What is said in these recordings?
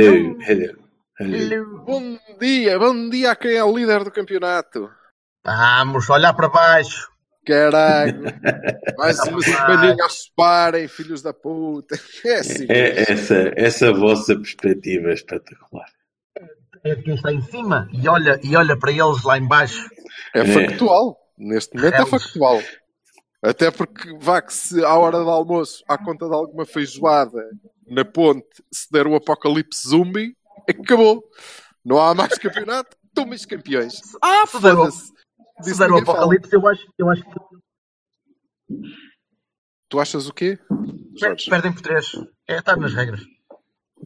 Hello, hello, hello. Bom dia, bom dia a quem é o líder do campeonato. Vamos olhar para baixo. Caralho, mais uma semaninha a separem, filhos da puta. É assim. É essa, essa vossa perspectiva é espetacular. É quem está em cima e olha, e olha para eles lá em baixo. É factual. Neste momento é factual. Até porque, vá que se à hora do almoço, à conta de alguma feijoada na ponte, se der o apocalipse zumbi, acabou. Não há mais campeonato, tomem campeões. Ah, foda-se. Se der o fala. apocalipse, eu acho, eu acho que Tu achas o quê? Jorge? perdem por três. É, está nas regras.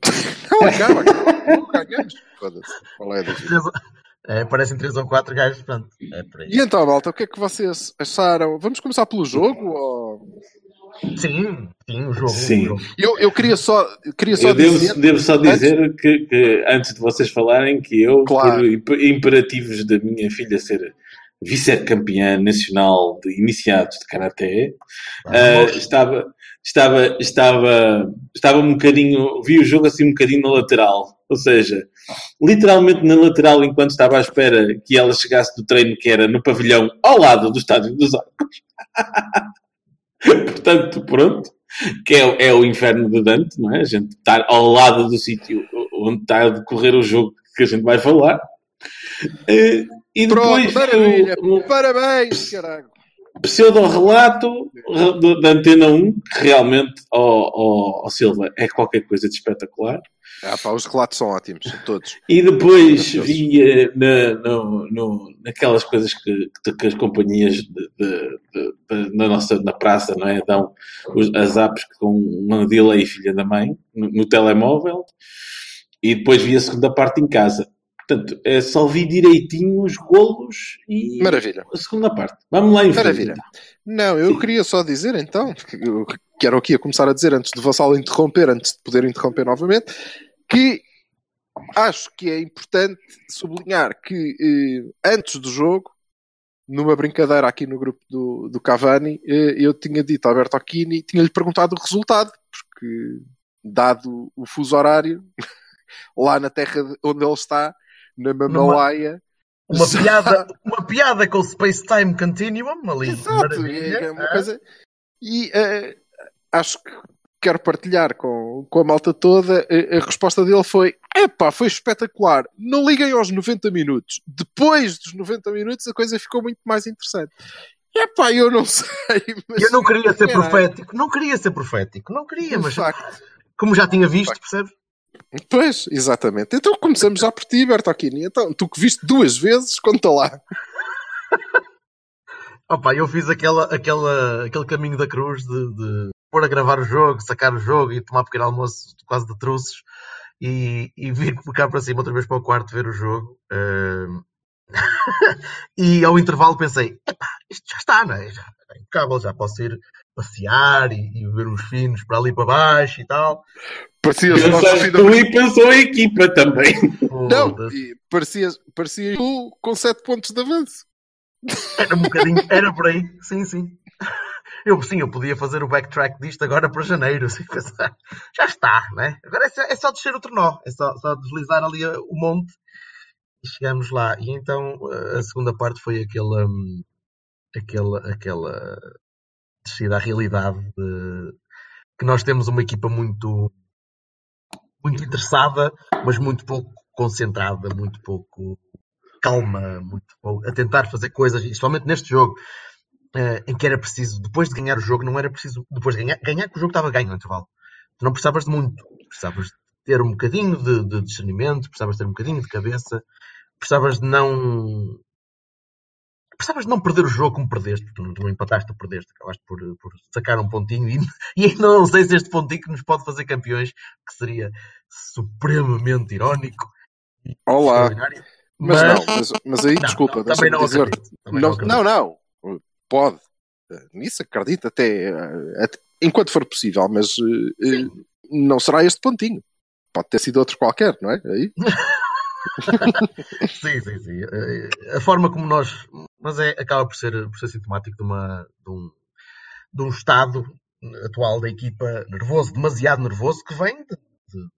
Não, acaba, acaba. Não ganhamos. Foda-se. Qual é a É, parecem três ou quatro gajos, pronto. É. E então, malta, o que é que vocês acharam? Vamos começar pelo jogo? Ou... Sim, sim, o jogo. Sim. o jogo. Eu, eu queria só, queria só Eu devo, dizer. devo só dizer que, que antes de vocês falarem que eu, Claro. por imp- imperativos da minha filha ser vice-campeã nacional de iniciados de Karaté, ah, estava, estava, estava, estava um bocadinho, vi o jogo assim um bocadinho na lateral, ou seja, literalmente na lateral enquanto estava à espera que ela chegasse do treino que era no pavilhão ao lado do Estádio dos Arcos. Portanto, pronto, que é, o- é o inferno de Dante, não é? A gente estar ao lado do sítio onde está a decorrer o jogo que a gente vai falar. Eh, E depois Pronto, maravilha. o, o Parabéns, caralho. pseudo-relato da Antena 1, que realmente, ó ó, ó Silva, é qualquer coisa de espetacular. Ah, pá, os relatos são ótimos, todos. E depois vi na, no, no- naquelas coisas que, que as companhias de, de- de- na nossa na praça não é? dão os, as apps com uma delay filha da mãe no, no telemóvel e depois vi a segunda parte em casa. Portanto, é só vi direitinho os golos e Maravilha. a segunda parte. Vamos lá em frente. Maravilha. Não, eu queria só dizer então, que era o que ia começar a dizer antes de Vassal interromper, antes de poder interromper novamente, que acho que é importante sublinhar que eh, antes do jogo, numa brincadeira aqui no grupo do, do Cavani, eh, eu tinha dito a Alberto Aquini, tinha-lhe perguntado o resultado, porque dado o fuso horário, lá na terra de- onde ele está, na Mamalaia, Uma Já- piada, uma piada com o Space Time Continuum ali. Exato, Maravilha. é uma Ah, coisa. E eh, acho que quero partilhar com, com a malta toda. A, a resposta dele foi: epá, foi espetacular. Não liguem aos 90 minutos. Depois dos 90 minutos, a coisa ficou muito mais interessante. Epá, eu não sei. Mas Eu não queria ser profético, não queria ser profético, não queria, de mas facto. como já tinha visto, percebes? Pois, exatamente. Então começamos já por ti, Bertolini. Então, tu que viste duas vezes, conta lá. Opa, eu fiz aquela, aquela, aquele caminho da cruz de, de pôr a gravar o jogo, sacar o jogo e tomar pequeno almoço quase de truços e, e vir cá para cima outra vez para o quarto ver o jogo. Ahm, e ao intervalo pensei, epá, isto já está, não é? Já está impecável, já posso ir passear e, e ver uns finos para ali para baixo e tal. Parecias o nosso tu e pensou a equipa também. Não, parecias, parecias tu com 7 pontos de avanço. Era um bocadinho, era por aí, sim, sim. Eu, sim, eu podia fazer o backtrack disto agora para janeiro, assim, pensar, já está, né? Agora é só, é só descer o trenó, é só, só deslizar ali uh, o monte e chegamos lá. E então uh, a segunda parte foi aquela, hum, aquela, aquela descida à realidade de que nós temos uma equipa muito, muito interessada, mas muito pouco concentrada, muito pouco calma, muito pouco, a tentar fazer coisas, especialmente neste jogo, eh, em que era preciso, depois de ganhar o jogo, não era preciso, depois de ganhar, ganhar que o jogo estava ganho no intervalo. Tu não precisavas de muito, precisavas de ter um bocadinho de, de discernimento, precisavas de ter um bocadinho de cabeça, precisavas de não Precisavas de não perder o jogo como perdeste, porque não, não empataste ou perdeste, acabaste por, por sacar um pontinho e, e ainda não sei se este pontinho que nos pode fazer campeões, que seria supremamente irónico. Olá. extraordinário. Mas, não, mas, mas aí, Não, desculpa, não, também não dizer. acredito, também Não, não, não, pode. Eh, Nisso acredito até, eh, até- enquanto for possível, mas eh, não será este pontinho. Pode ter sido outro qualquer, não é? Aí, Sim, sim, sim. A forma como nós. Mas é, acaba por ser, por ser sintomático de, uma, de, um, de um estado atual da equipa nervoso, demasiado nervoso, que vem de, de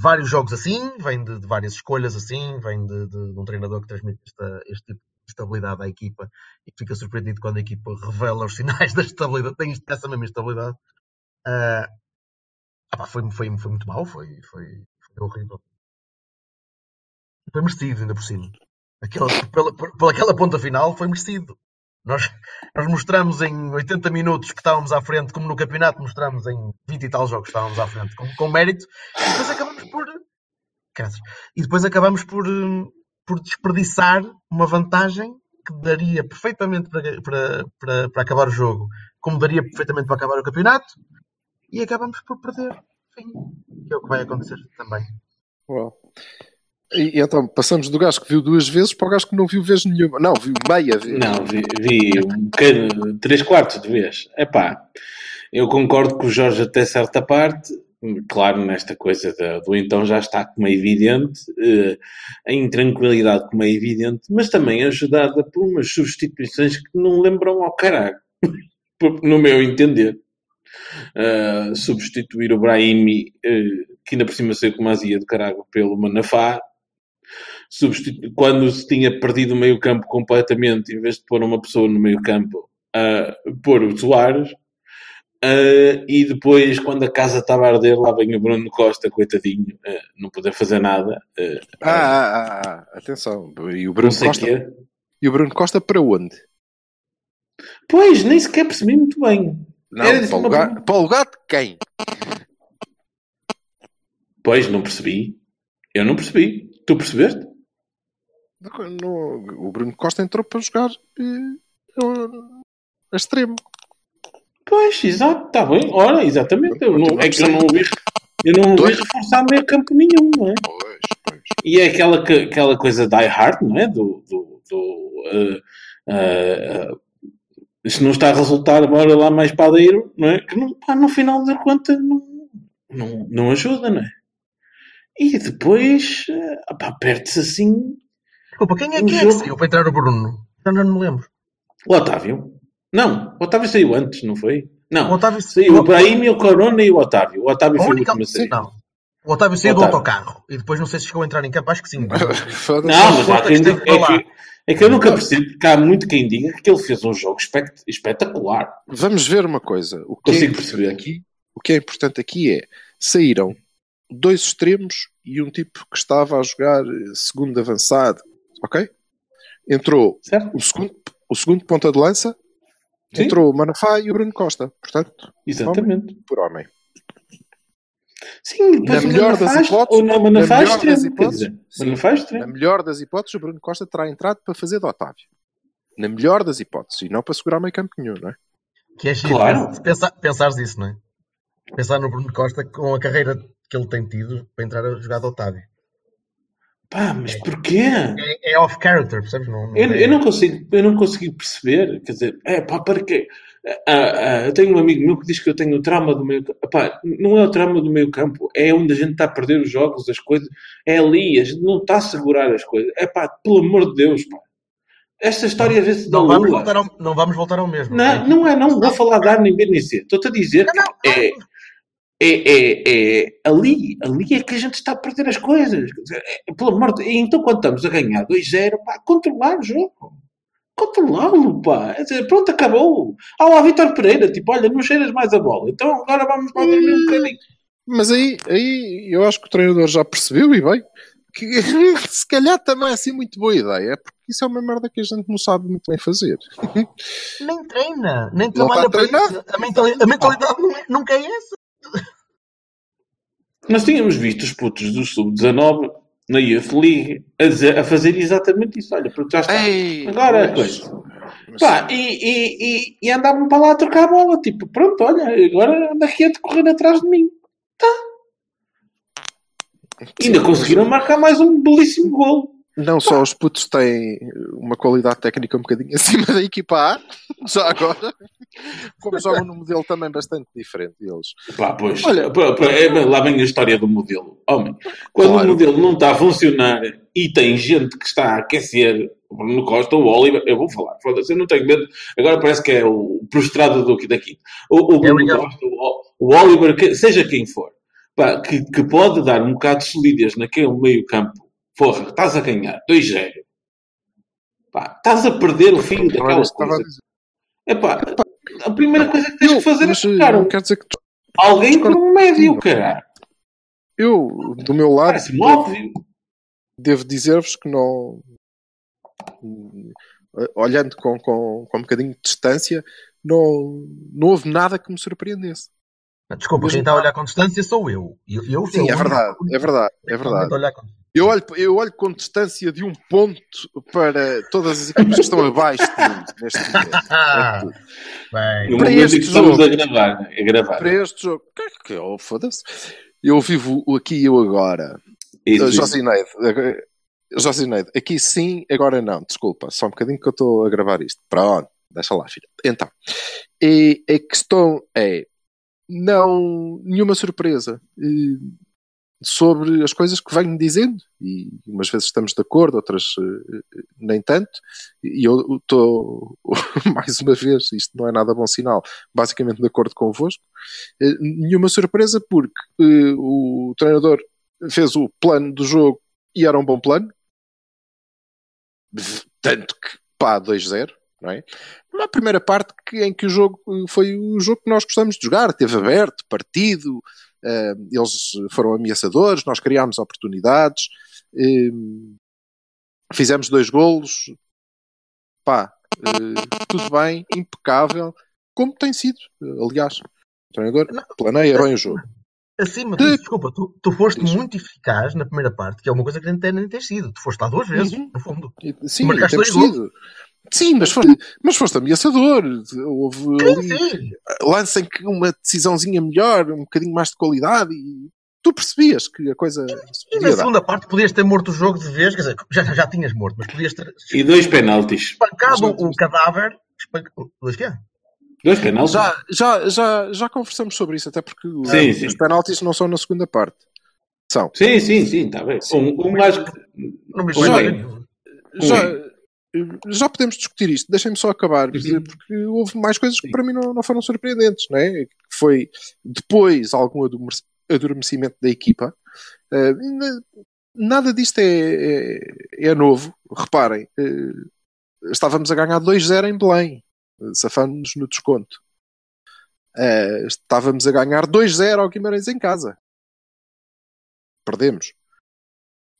vários jogos assim, vem de, de várias escolhas assim, vem de, de- de um treinador que transmite esta- este tipo de estabilidade à equipa e fica surpreendido quando a equipa revela os sinais da estabilidade, tem essa mesma estabilidade. Pá, foi, foi, foi muito mal, foi, foi, foi horrível. Foi merecido, ainda por cima. Aquela, pela, pela aquela ponta final, foi merecido. Nós, nós mostramos em 80 minutos que estávamos à frente, como no campeonato mostramos em 20 e tal jogos que estávamos à frente, com, com mérito, e depois acabamos por. E depois acabamos por, hum, por desperdiçar uma vantagem que daria perfeitamente para, para, para, para acabar o jogo, como daria perfeitamente para acabar o campeonato, e acabamos por perder. Enfim, que é o que vai acontecer também. Uau. E, então passamos do gajo que viu duas vezes para o gajo que não viu vez nenhuma. Não, viu meia vez. Não, vi, vi um bocado, três quartos de vez. Epá, eu concordo com o Jorge até certa parte. Claro, nesta coisa da- do então já está como é evidente, eh, a intranquilidade como é evidente, mas também ajudada por umas substituições que não lembram ao caralho, no meu entender. Uh, substituir o Brahimi, uh, que ainda por cima saiu com azia de caralho, pelo Manafá, substitu- quando se tinha perdido o meio campo completamente, em vez de pôr uma pessoa no meio campo, a pôr o Soares, Uh, e depois, quando a casa estava a arder, lá vem o Bruno Costa, coitadinho, uh, não poder fazer nada. Uh, Ah, ah, ah, atenção. E o Bruno Costa. quê. E o Bruno Costa para onde? Pois, nem sequer percebi muito bem. Não, Era para, o uma- lugar, para o lugar de quem? Pois, não percebi. Eu não percebi. Tu percebeste? No- o Bruno Costa entrou para jogar eh, a extremo. Pois, exato, está bem. Ora, exatamente. Eu não, é que eu não ouvi, eu não ouvi reforçar meio campo nenhum, não é? Pois, pois. E é aquela, que- aquela coisa die hard, não é? Do. do, do uh, uh, uh, se não está a resultar, bora lá mais padeiro, não é? Que não, pá, no final da conta não, não, não ajuda, não é? E depois, uh, pá, perde-se assim Desculpa, quem é, O quem é que saiu para entrar o Bruno? Eu não me lembro. o Otávio. Não, o Otávio saiu antes, não foi? Não, O Otávio saiu o Brahim, o Corona e o Otávio. O Otávio A foi única... o último a sair. Não. O Otávio saiu do autocarro e depois não sei se chegou a entrar em campo, acho que sim. Não, mas há que quem diga, é, lá. que, é que eu nunca percebo, porque há muito quem diga que ele fez um jogo espect- espetacular. Vamos ver uma coisa. O que, é Consigo importante perceber. aqui, o que é importante aqui é saíram dois extremos e um tipo que estava a jogar eh, segundo avançado. Ok? Entrou Certo? o segundo, o segundo ponta de lança, Sim. entrou o Manafá e o Bruno Costa. Portanto, Exatamente. por homem. Sim, Na melhor Manafá- das hipóteses- Manafá na melhor das hipóteses, dizer, sim. Manafá Na melhor das hipóteses, o Bruno Costa terá entrado para fazer de Otávio. Na melhor das hipóteses, e não para segurar meio campo nenhum, não é? Que é giro, Claro. se pensar, pensares isso, não é? Pensar no Bruno Costa com a carreira que ele tem tido para entrar a jogar de Otávio. Pá, mas porquê? É, é off-character, percebes? Não, não Eu, é- eu não consigo, eu não consigo perceber, quer dizer, é pá, para quê? Ah, ah, eu tenho um amigo meu que diz que eu tenho o trauma do meio campo. Pá, não é o trauma do meio campo, é onde a gente está a perder os jogos, as coisas, é ali, a gente não está a segurar as coisas. É pá, pelo amor de Deus, pá. Esta história às vezes não, vamos Lula. voltar ao, não vamos voltar ao mesmo. Não, não é, não vou falar de A nem B nem C. Estou-te a dizer Não, não, que é, é, é, é ali, ali é que a gente está a perder as coisas. É, pelo amor de Então, quando estamos a ganhar 2-0, pá, controlar o jogo. Controlá-lo, pá. Quer dizer, pronto, acabou. Ah lá, Vitor Pereira, tipo, olha, não cheiras mais a bola. Então agora vamos lá dormir um bocadinho. Mas aí, aí eu acho que o treinador já percebeu e bem que se calhar também é assim muito boa ideia, porque isso é uma merda que a gente não sabe muito bem fazer. Nem treina, nem trabalha para isso. A mentalidade, a mentalidade é- nunca é essa. Nós tínhamos visto os putos do Sub-19 na Youth League a, dizer- a fazer exatamente isso. Olha, porque já está. Ei, Agora a mas- coisa. mas- Pá, e, e, e, e andavam para lá a trocar a bola. Tipo, pronto, olha, agora anda aqui a correr atrás de mim. Tá. Ainda conseguiram marcar mais um belíssimo gol. Não só os putos têm uma qualidade técnica um bocadinho acima da equipa A, já agora, como jogam num modelo também bastante diferente deles. Pá, pois, Olha- pá, pá, é, lá vem a história do modelo. Homem, quando Claro. o modelo não está a funcionar e tem gente que está a aquecer, o Bruno Costa, o Oliver, eu vou falar, foda-se, eu não tenho medo. Agora parece que é o prostrado do, daqui. O, o Bruno É o- Costa, o, o Oliver, que- seja quem for, pá, que, que pode dar um bocado de solidez naquele meio campo. Porra, estás a ganhar 2-0. Pá, estás a perder o era daquela estava a coisa. dizer. Epá, a primeira coisa que tens Eu, que fazer é trocar não um- quer dizer que tu- alguém por um médio, caralho. eu, do meu lado, óbvio. devo dizer-vos que não. Olhando com, com, com um bocadinho de distância, não, não houve nada que me surpreendesse. Desculpa, quem está a olhar com distância sou eu. eu, eu Sim, eu- é verdade, é verdade, é verdade. Eu olho, eu olho com distância de um ponto para todas as equipas que estão abaixo de mim neste momento. É bem. Para este jogo. a gravar, a gravar. Para este jogo, que, que oh, foda-se. Eu vivo o aqui e eu agora. Uh. Josineide, agora- Josineide, aqui sim, agora não, desculpa, só um bocadinho que eu estou a gravar isto. Pronto, deixa lá, filha. Então, e a questão é, não, nenhuma surpresa. Eh, sobre as coisas que venho dizendo, e umas vezes estamos de acordo, outras eh, nem tanto, e eu estou, mais uma vez, isto não é nada bom sinal, basicamente de acordo convosco, eh, nenhuma surpresa porque eh, o treinador fez o plano do jogo e era um bom plano. Tanto que, pá, 2-0, não é? Na primeira parte que, em que o jogo foi o jogo que nós gostamos de jogar, teve aberto, partido, eh, eles foram ameaçadores, nós criámos oportunidades, eh, fizemos dois golos, pá, eh, tudo bem, impecável, como tem sido, aliás. O treinador planeia bem o jogo. Acima De- disso, desculpa, tu, tu foste Diz. muito eficaz na primeira parte, que é uma coisa que nem tem, nem sido. Tu foste lá duas vezes, Uhum. no fundo. Sim, Marcaste temos sido. Sim, mas foste, mas foste ameaçador. Houve ali Sim, lance em que uma decisãozinha melhor, um bocadinho mais de qualidade e tu percebias que a coisa se E na podia dar. segunda parte podias ter morto o jogo de vez, quer dizer, já, já tinhas morto, mas podias ter E dois penaltis. espancado o cadáver. Espanca... Dois quê? Dois penaltis? Já, já, já, já conversamos sobre isso, até porque Sim, os sim. penaltis não são na segunda parte. São. Sim, sim, sim, está bem. Um, um acho que. Não me Já-. Já, já podemos discutir isto, deixem-me só acabar, Uhum. porque houve mais coisas que para mim não, não foram surpreendentes, não é? Foi depois algum adormecimento da equipa. Eh, nada disto é, é, é novo. Reparem, eh, estávamos a ganhar 2-0 em Belém, safamos-nos no desconto. Eh, estávamos a ganhar 2-0 ao Guimarães em casa. Perdemos.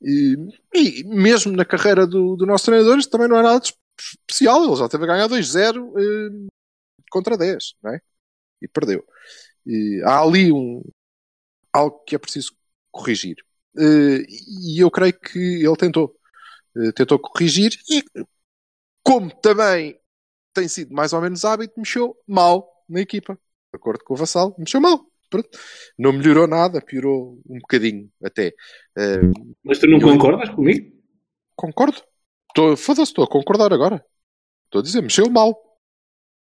E, e mesmo na carreira do, do nosso treinador, isto também não é nada especial. Ele já teve a ganhar 2-0 eh, contra 10, não é? E perdeu. E há ali um, algo que é preciso corrigir. Eh, e eu creio que ele tentou. Eh, tentou corrigir e, como também tem sido mais ou menos hábito, mexeu mal na equipa. De acordo com o Vassal, mexeu mal. Pronto. Não melhorou nada, piorou um bocadinho até. Eh, Mas tu não Eu- concordas comigo? Concordo. Tô- Foda-se, estou a concordar agora. Estou a dizer, mexeu mal.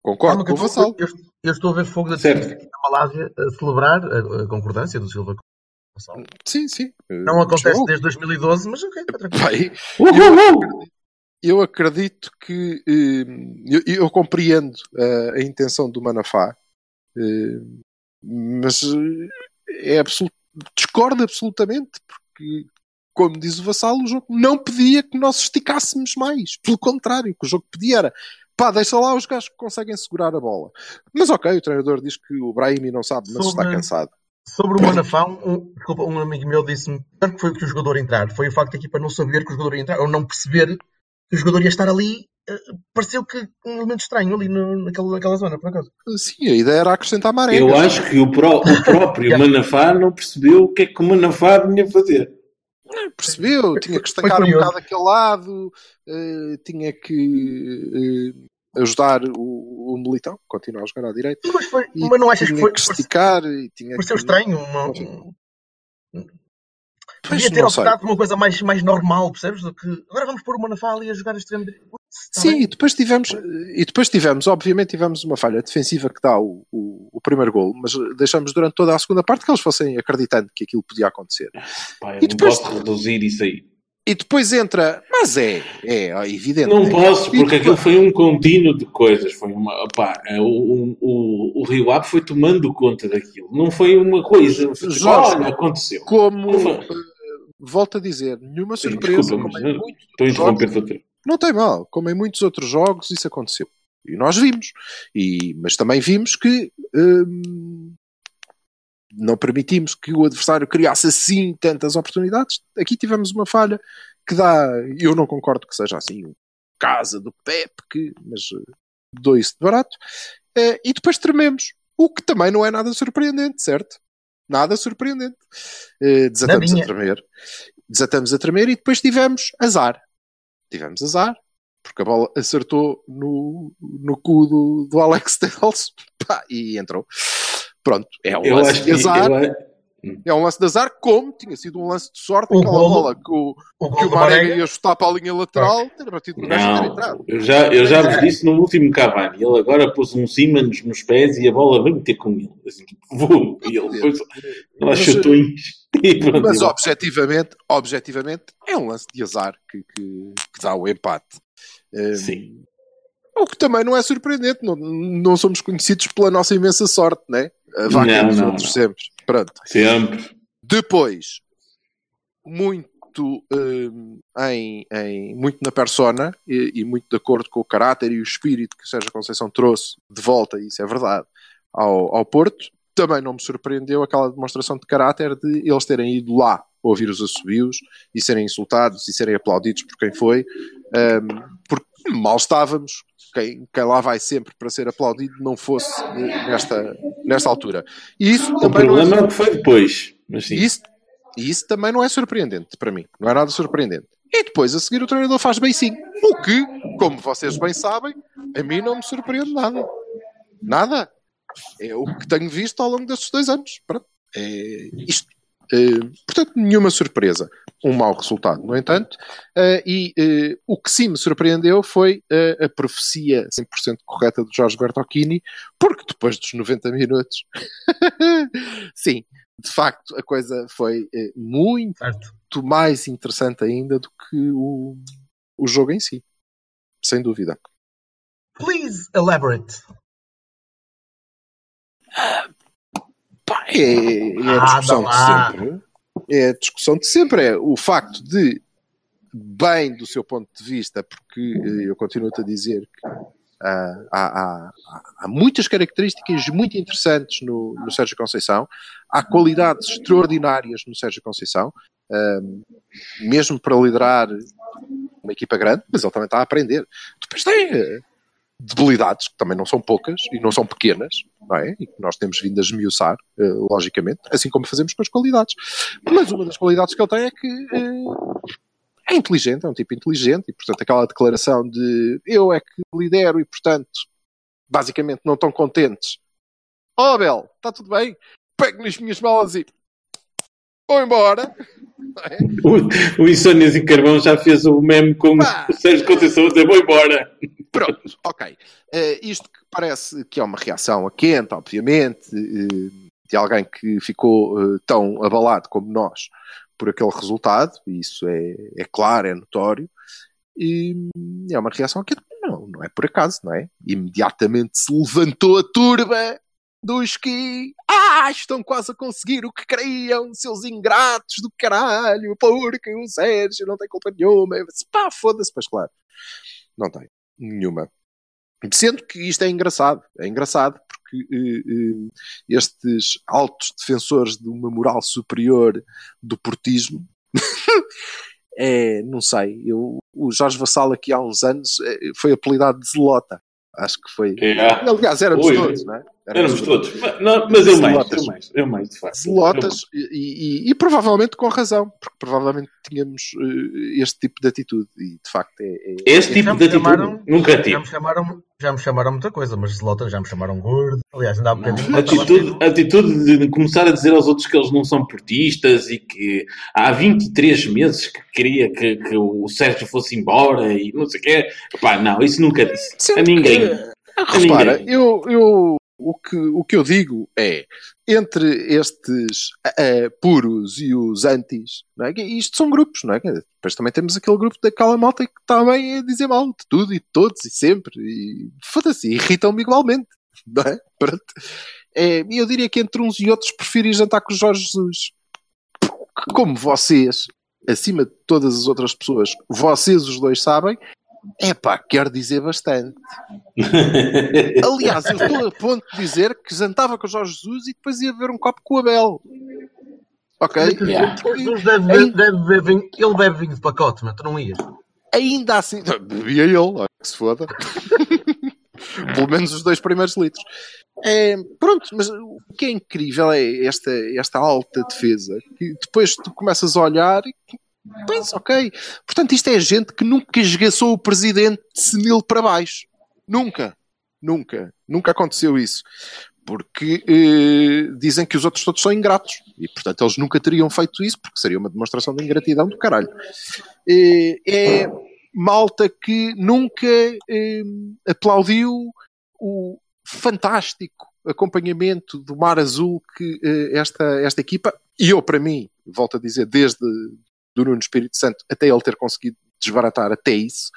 Concordo com o eu, estou, Vassal. eu, eu estou a ver fogo da Malásia a celebrar a, a concordância do Silva com o Vassal. Sim, sim. Não acontece Mexeu. desde 2012, mas ok, está tranquilo. Vai. Uhul! Eu acredito que eh, eu, eu compreendo eh, a intenção do Manafá, eh, mas eh, é discordo absolutamente, porque, como diz o Vassal, o jogo não pedia que nós esticássemos mais. Pelo contrário, o que o jogo pedia era pá, deixa lá os gajos que conseguem segurar a bola. Mas ok, o treinador diz que o Brahimi não sabe, mas está Sobre- cansado. Sobre o Manafá, um, desculpa, um amigo meu disse-me pior que foi que o jogador entrar. Foi o facto da equipa não saber que o jogador ia entrar, ou não perceber o jogador ia estar ali. eh, pareceu que um elemento estranho ali no, naquela, naquela zona, por acaso. Sim, a ideia era acrescentar maré. Eu acho que o, pró- o próprio Manafá não percebeu o que é que o Manafá vinha fazer. Percebeu? Tinha que Foi destacar um bocado aquele lado, eh, tinha que eh, ajudar o, o Militão, continuar a jogar à direita. Mas, foi, E mas não achas que tinha foi. que esticar e tinha Pareceu que... estranho. Uma, podia ter não optado por uma coisa mais, mais normal, percebes? Do que agora vamos pôr uma na fala e a jogar extremo direito. Tá Sim, bem. e depois tivemos, e depois tivemos, obviamente tivemos uma falha defensiva que dá o, o, o primeiro gol, mas deixamos durante toda a segunda parte que eles fossem acreditando que aquilo podia acontecer. Eu E não depois- posso reduzir isso aí. E depois entra, mas é, é, ó, evidente. Não posso, E porque depois- aquilo foi um contínuo de coisas. Foi uma, opá, é, o, o, o Rio Ave foi tomando conta daquilo. Não foi uma coisa. Foi Jorge, olha, aconteceu. Como, Não foi. Volto a dizer, nenhuma Sim, surpresa, desculpa, como muitos Estou jogos, não tem mal, como em muitos outros jogos isso aconteceu. E nós vimos. E, mas também vimos que hum, não permitimos que o adversário criasse assim tantas oportunidades. Aqui tivemos uma falha que dá, eu não concordo que seja assim, casa do Pep, que, mas eh, dou isso de barato. Eh, e depois trememos, o que também não é nada surpreendente, certo? Nada surpreendente. Eh, desatamos a tremer. Desatamos a tremer e depois tivemos azar. Tivemos azar, porque a bola acertou no, no cu do, do Alex Telles e entrou. Pronto, é um Eu de que. azar. eu- É um lance de azar, como tinha sido um lance de sorte, O aquela golo- bola que o, O que o Marega ia chutar para a linha lateral, ter batido no gajo eu já, eu já vos disse no último Cavani. Ele agora pôs um Siemens nos pés e a bola veio ter com ele. Assim, vum, e ele depois lá Mas, chutões. E pronto, Mas objetivamente, objetivamente, é um lance de azar que, que, que dá o empate. Um, Sim. O que também não é surpreendente, não, não somos conhecidos pela nossa imensa sorte, né? A vaca Não, dos não, outros não. sempre. Pronto. Sempre. Depois, muito hum, em, em- muito na persona e, e muito de acordo com o caráter e o espírito que o Sérgio Conceição trouxe de volta, e isso é verdade, ao, ao Porto, também não me surpreendeu aquela demonstração de caráter de eles terem ido lá ouvir os assobios e serem insultados e serem aplaudidos por quem foi, hum, porque mal estávamos, quem, quem lá vai sempre para ser aplaudido não fosse nesta, nesta altura. E isso O é problema é o que foi depois. Mas sim. e isso, isso também não é surpreendente para mim. Não é nada surpreendente. E depois, a seguir, o treinador faz bem sim. O que, como vocês bem sabem, a mim não me surpreende nada. Nada. É o que tenho visto ao longo destes dois anos. Pronto. É isto. Eh, portanto, nenhuma surpresa. Um mau resultado, no entanto. Eh, e eh, o que sim me surpreendeu foi a profecia 100% correta de Jorge Bertocchini, porque depois dos 90 minutos, sim, de facto, a coisa foi muito Certo. mais interessante ainda do que o, o jogo em si. Sem dúvida. Please elaborate. Pá, é, é a discussão de sempre. É a discussão de sempre. É o facto de, bem do seu ponto de vista, porque eh, eu continuo-te a dizer que há, há- há- há muitas características muito interessantes no, no Sérgio Conceição, há qualidades extraordinárias no Sérgio Conceição, mesmo para liderar uma equipa grande, mas ele também está a aprender. Depois tem eh, debilidades, que também não são poucas e não são pequenas, não é? E que nós temos vindo a esmiuçar, eh, logicamente, assim como fazemos com as qualidades. Mas uma das qualidades que ele tem é que eh, é inteligente, é um tipo inteligente, e portanto aquela declaração de eu é que lidero e portanto, basicamente não estão contentes. Oh, Abel, está tudo bem? Pego nas minhas malas e vou embora. O, o Insónias e Carvão já fez o meme com Pá. o Sérgio Conceição a dizer vou embora. Pronto, ok. Eh, isto que parece que é uma reação a quente, obviamente, eh, de alguém que ficou eh, tão abalado como nós por aquele resultado, isso é, é claro, é notório, e é uma reação a quente. Não, não é por acaso, não é? Imediatamente se levantou a turba dos que ah, estão quase a conseguir o que queriam, seus ingratos do caralho, porque o Sérgio não tem culpa nenhuma. Pá, foda-se, pois claro. Não tem nenhuma. Sendo que isto é engraçado, é engraçado porque eh, eh, estes altos defensores de uma moral superior do portismo, é, não sei, eu, o Jorge Vassal aqui há uns anos eh, foi apelidado de Zelota. Acho que foi. É. Aliás, éramos Oi. todos, não é? Éramos todos. Mas, não, mas eu mais, Zelotas. eu mais, eu mais, de facto. Zelotas e, e- e provavelmente com razão, porque provavelmente tínhamos eh, este tipo de atitude e de facto é. é- Este tipo Já de me atitude chamaram- nunca Já tive. me chamaram, já me chamaram muita coisa, mas Zlota já me chamaram gordo. Aliás, ainda há bocadinho. Atitude, atitude de começar a dizer aos outros que eles não são portistas e que há 23 meses que queria que, que o Sérgio fosse embora e não sei o quê. Pá, não, isso nunca disse. Sendo A ninguém. que- Repara, eu, eu, o, que, o que eu digo é entre estes eh, puros e os antis, não é? Isto são grupos, não é? Depois também temos aquele grupo daquela malta que está bem a dizer mal de tudo e de todos e sempre. E foda-se, irritam-me igualmente, não é? Pronto. É, eu diria que entre uns e outros prefiro ir jantar com o Jorge Jesus. Como vocês, acima de todas as outras pessoas, vocês os dois sabem, é pá, quer dizer bastante. Aliás, eu estou a ponto de dizer que jantava com o Jorge Jesus e depois ia beber um copo com o Abel. Ok? Yeah. Jesus deve, beber- deve vinho, ele bebe vinho de pacote, mas tu não ias. Ainda assim, bebia ele, que se foda. Pelo menos os dois primeiros litros. É, pronto, mas o que é incrível é esta, esta alta defesa que depois tu começas a olhar e pensa, ok. Portanto, isto é gente que nunca esgaçou o presidente senil para baixo. Nunca. Nunca. Nunca aconteceu isso. Porque eh, dizem que os outros todos são ingratos. E, portanto, eles nunca teriam feito isso porque seria uma demonstração de ingratidão do caralho. Eh, é malta que nunca eh, aplaudiu o fantástico acompanhamento do Mar Azul que eh, esta, esta equipa, e eu para mim, volto a dizer, desde do Nuno Espírito Santo até ele ter conseguido desbaratar até isso,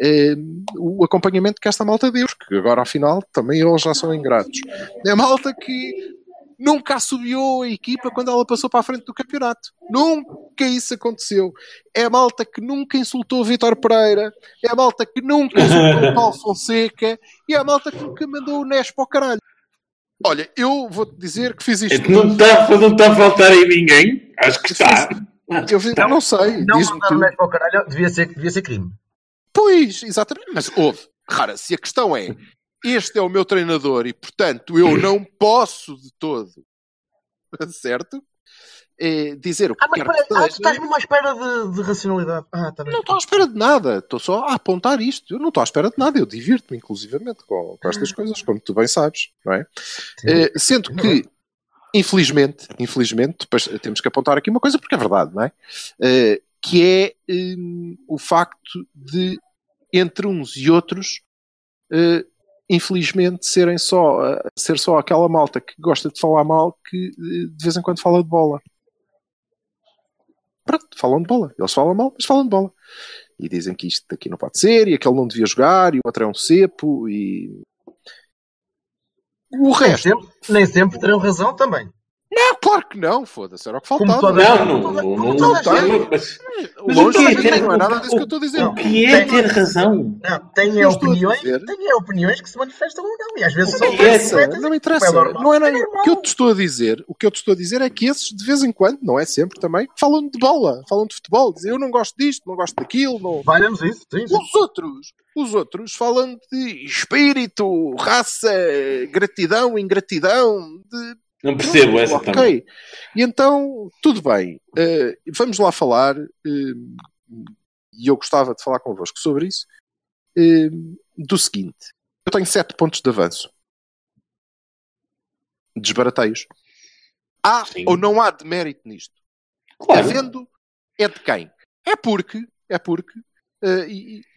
eh, o acompanhamento que esta malta deu, porque agora afinal também eles já são ingratos. É malta que nunca assobiou a equipa quando ela passou para a frente do campeonato. Nunca isso aconteceu. É a malta que nunca insultou o Vitor Pereira, é a malta que nunca insultou o Paulo Fonseca e é a malta que nunca mandou o Nes para o caralho. Olha, eu vou-te dizer que fiz É isto. que não está não tá a faltar aí ninguém. Acho que está. Eu vi- não sei, Não mandar o Nes para o caralho devia ser, devia ser crime. Pois, exatamente. Mas houve. Rara, se a questão é este é o meu treinador e, portanto, eu não posso de todo, certo? É dizer o que Ah, mas que ah, tu estás à espera de, de racionalidade. Ah, bem. Não estou à espera de nada, estou só a apontar isto. Eu não estou à espera de nada, eu divirto-me inclusivamente com, com estas coisas, como tu bem sabes, não é? Eh, sendo que, infelizmente, infelizmente, temos que apontar aqui uma coisa porque é verdade, não é? Eh, que é hum, o facto de, entre uns e outros, eh, infelizmente, serem só, eh, ser só aquela malta que gosta de falar mal que de vez em quando fala de bola. Pronto, falam de bola. Eles falam mal, mas falam de bola. E dizem que isto daqui não pode ser, e aquele não devia jogar, e o outro é um cepo, e. O Nem resto. sempre, nem sempre terão razão também. Não, claro que não, foda-se, era o que Como faltava. toda- Não, não, não, não, Não, não, tem. mas, o que é de ter- não é nada disso que eu estou a dizer. O que é ter razão? Não, a opiniões, têm opiniões que se manifestam ou não. E às vezes Não são interessa, corretas não interessa. é. Não é, É o que eu te estou a dizer, o que eu te estou a dizer é que esses de vez em quando, não é sempre também, falam de bola, falam de futebol, dizem eu não gosto disto, não gosto daquilo, não, Valha-nos isso, sim, sim. Os outros, os outros falam de espírito, raça, gratidão, ingratidão, de Não percebo essa ok. também. E então, tudo bem. Eh, vamos lá falar, eh, e eu gostava de falar convosco sobre isso, eh, do seguinte. Eu tenho sete pontos de avanço. Desbarateios. Há Sim. ou não há de mérito nisto? Claro. Havendo, é de quem? É porque, é porque,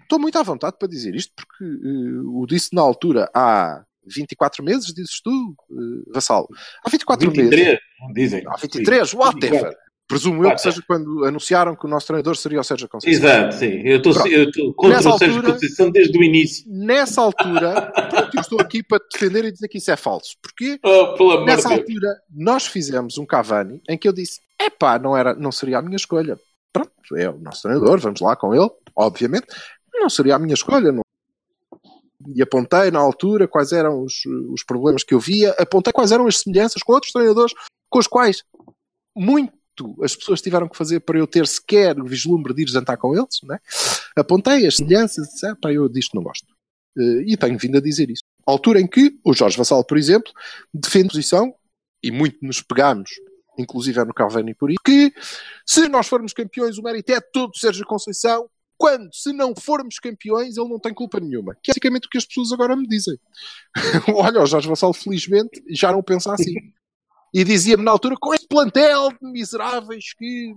estou muito à vontade para dizer isto, porque o disse na altura há 24 meses, dizes tu, eh, Vassalo. Há 24 meses. 23, dizem. Há 23, whatever. 24. Presumo eu que Whatever. seja quando anunciaram que o nosso treinador seria o Sérgio Conceição. Exato, sim. Eu estou contra Nessa o Sérgio altura- Conceição desde o início. Nessa altura, pronto, eu estou aqui para defender e dizer que isso é falso. Porquê? Oh, Nessa de Deus. altura, nós fizemos um Cavani em que eu disse: epá, não, era, não seria a minha escolha. Pronto, é o nosso treinador, vamos lá com ele, obviamente. Não seria a minha escolha. Não. E apontei na altura quais eram os, os problemas que eu via, apontei quais eram as semelhanças com outros treinadores com os quais muito as pessoas tiveram que fazer para eu ter sequer o vislumbre de ir jantar com eles. Né? Apontei as semelhanças e disse: ah, pá, eu disto não gosto. Eh, E tenho vindo a dizer isso. Altura em que o Jorge Vassal, por exemplo, defende posição, e muito nos pegamos, inclusive é no Cavani por isso, que se nós formos campeões, o mérito é todo do Sérgio Conceição, quando, se não formos campeões, ele não tem culpa nenhuma. Que é basicamente o que as pessoas agora me dizem. Olha, o Jorge Vassal, felizmente, já não pensa assim. E dizia-me na altura, com este plantel de miseráveis que...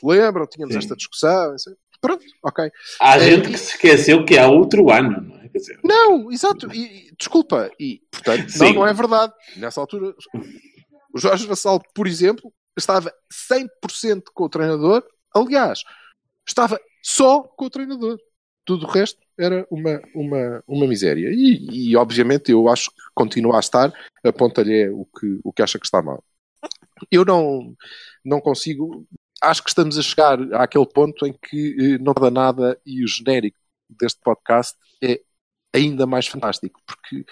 Lembram? Tínhamos Sim. esta discussão. assim. Pronto, ok. Há É, gente que se esqueceu que há outro ano, não é? Dizer, Não, exato. E, desculpa. E, portanto, não, Sim. não é verdade. Nessa altura, o Jorge Vassal, por exemplo, estava 100% com o treinador. Aliás, estava só com o treinador. Tudo o resto era uma, uma, uma miséria. E, e, obviamente, eu acho que continua a estar. Aponta-lhe o que, o que acha que está mal. Eu não, não consigo. Acho que estamos a chegar àquele ponto em que eh, não dá nada e o genérico deste podcast é ainda mais fantástico, porque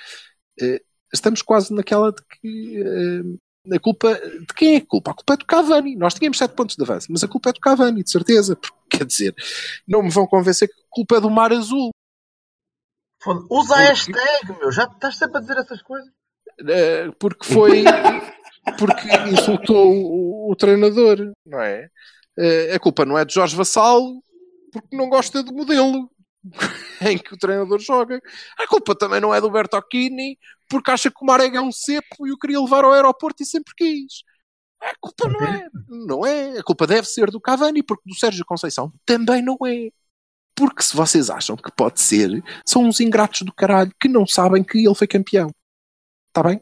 eh, estamos quase naquela de que eh, a culpa de quem é a culpa? A culpa é do Cavani. Nós tínhamos 7 pontos de avanço, mas a culpa é do Cavani, de certeza. Porque, quer dizer, não me vão convencer que a culpa é do Mar Azul. Usa a hashtag, meu. Já estás sempre a dizer essas coisas. Eh, porque foi porque insultou o, o treinador, não é? Eh, a culpa não é de Jorge Vassalo porque não gosta do modelo em que o treinador joga. A culpa também não é do Bertocchini porque acha que o Marega é um cepo e o queria levar ao aeroporto e sempre quis. A culpa não é, não é. A culpa deve ser do Cavani porque do Sérgio Conceição também não é. Porque se vocês acham que pode ser, são uns ingratos do caralho que não sabem que ele foi campeão. Está bem?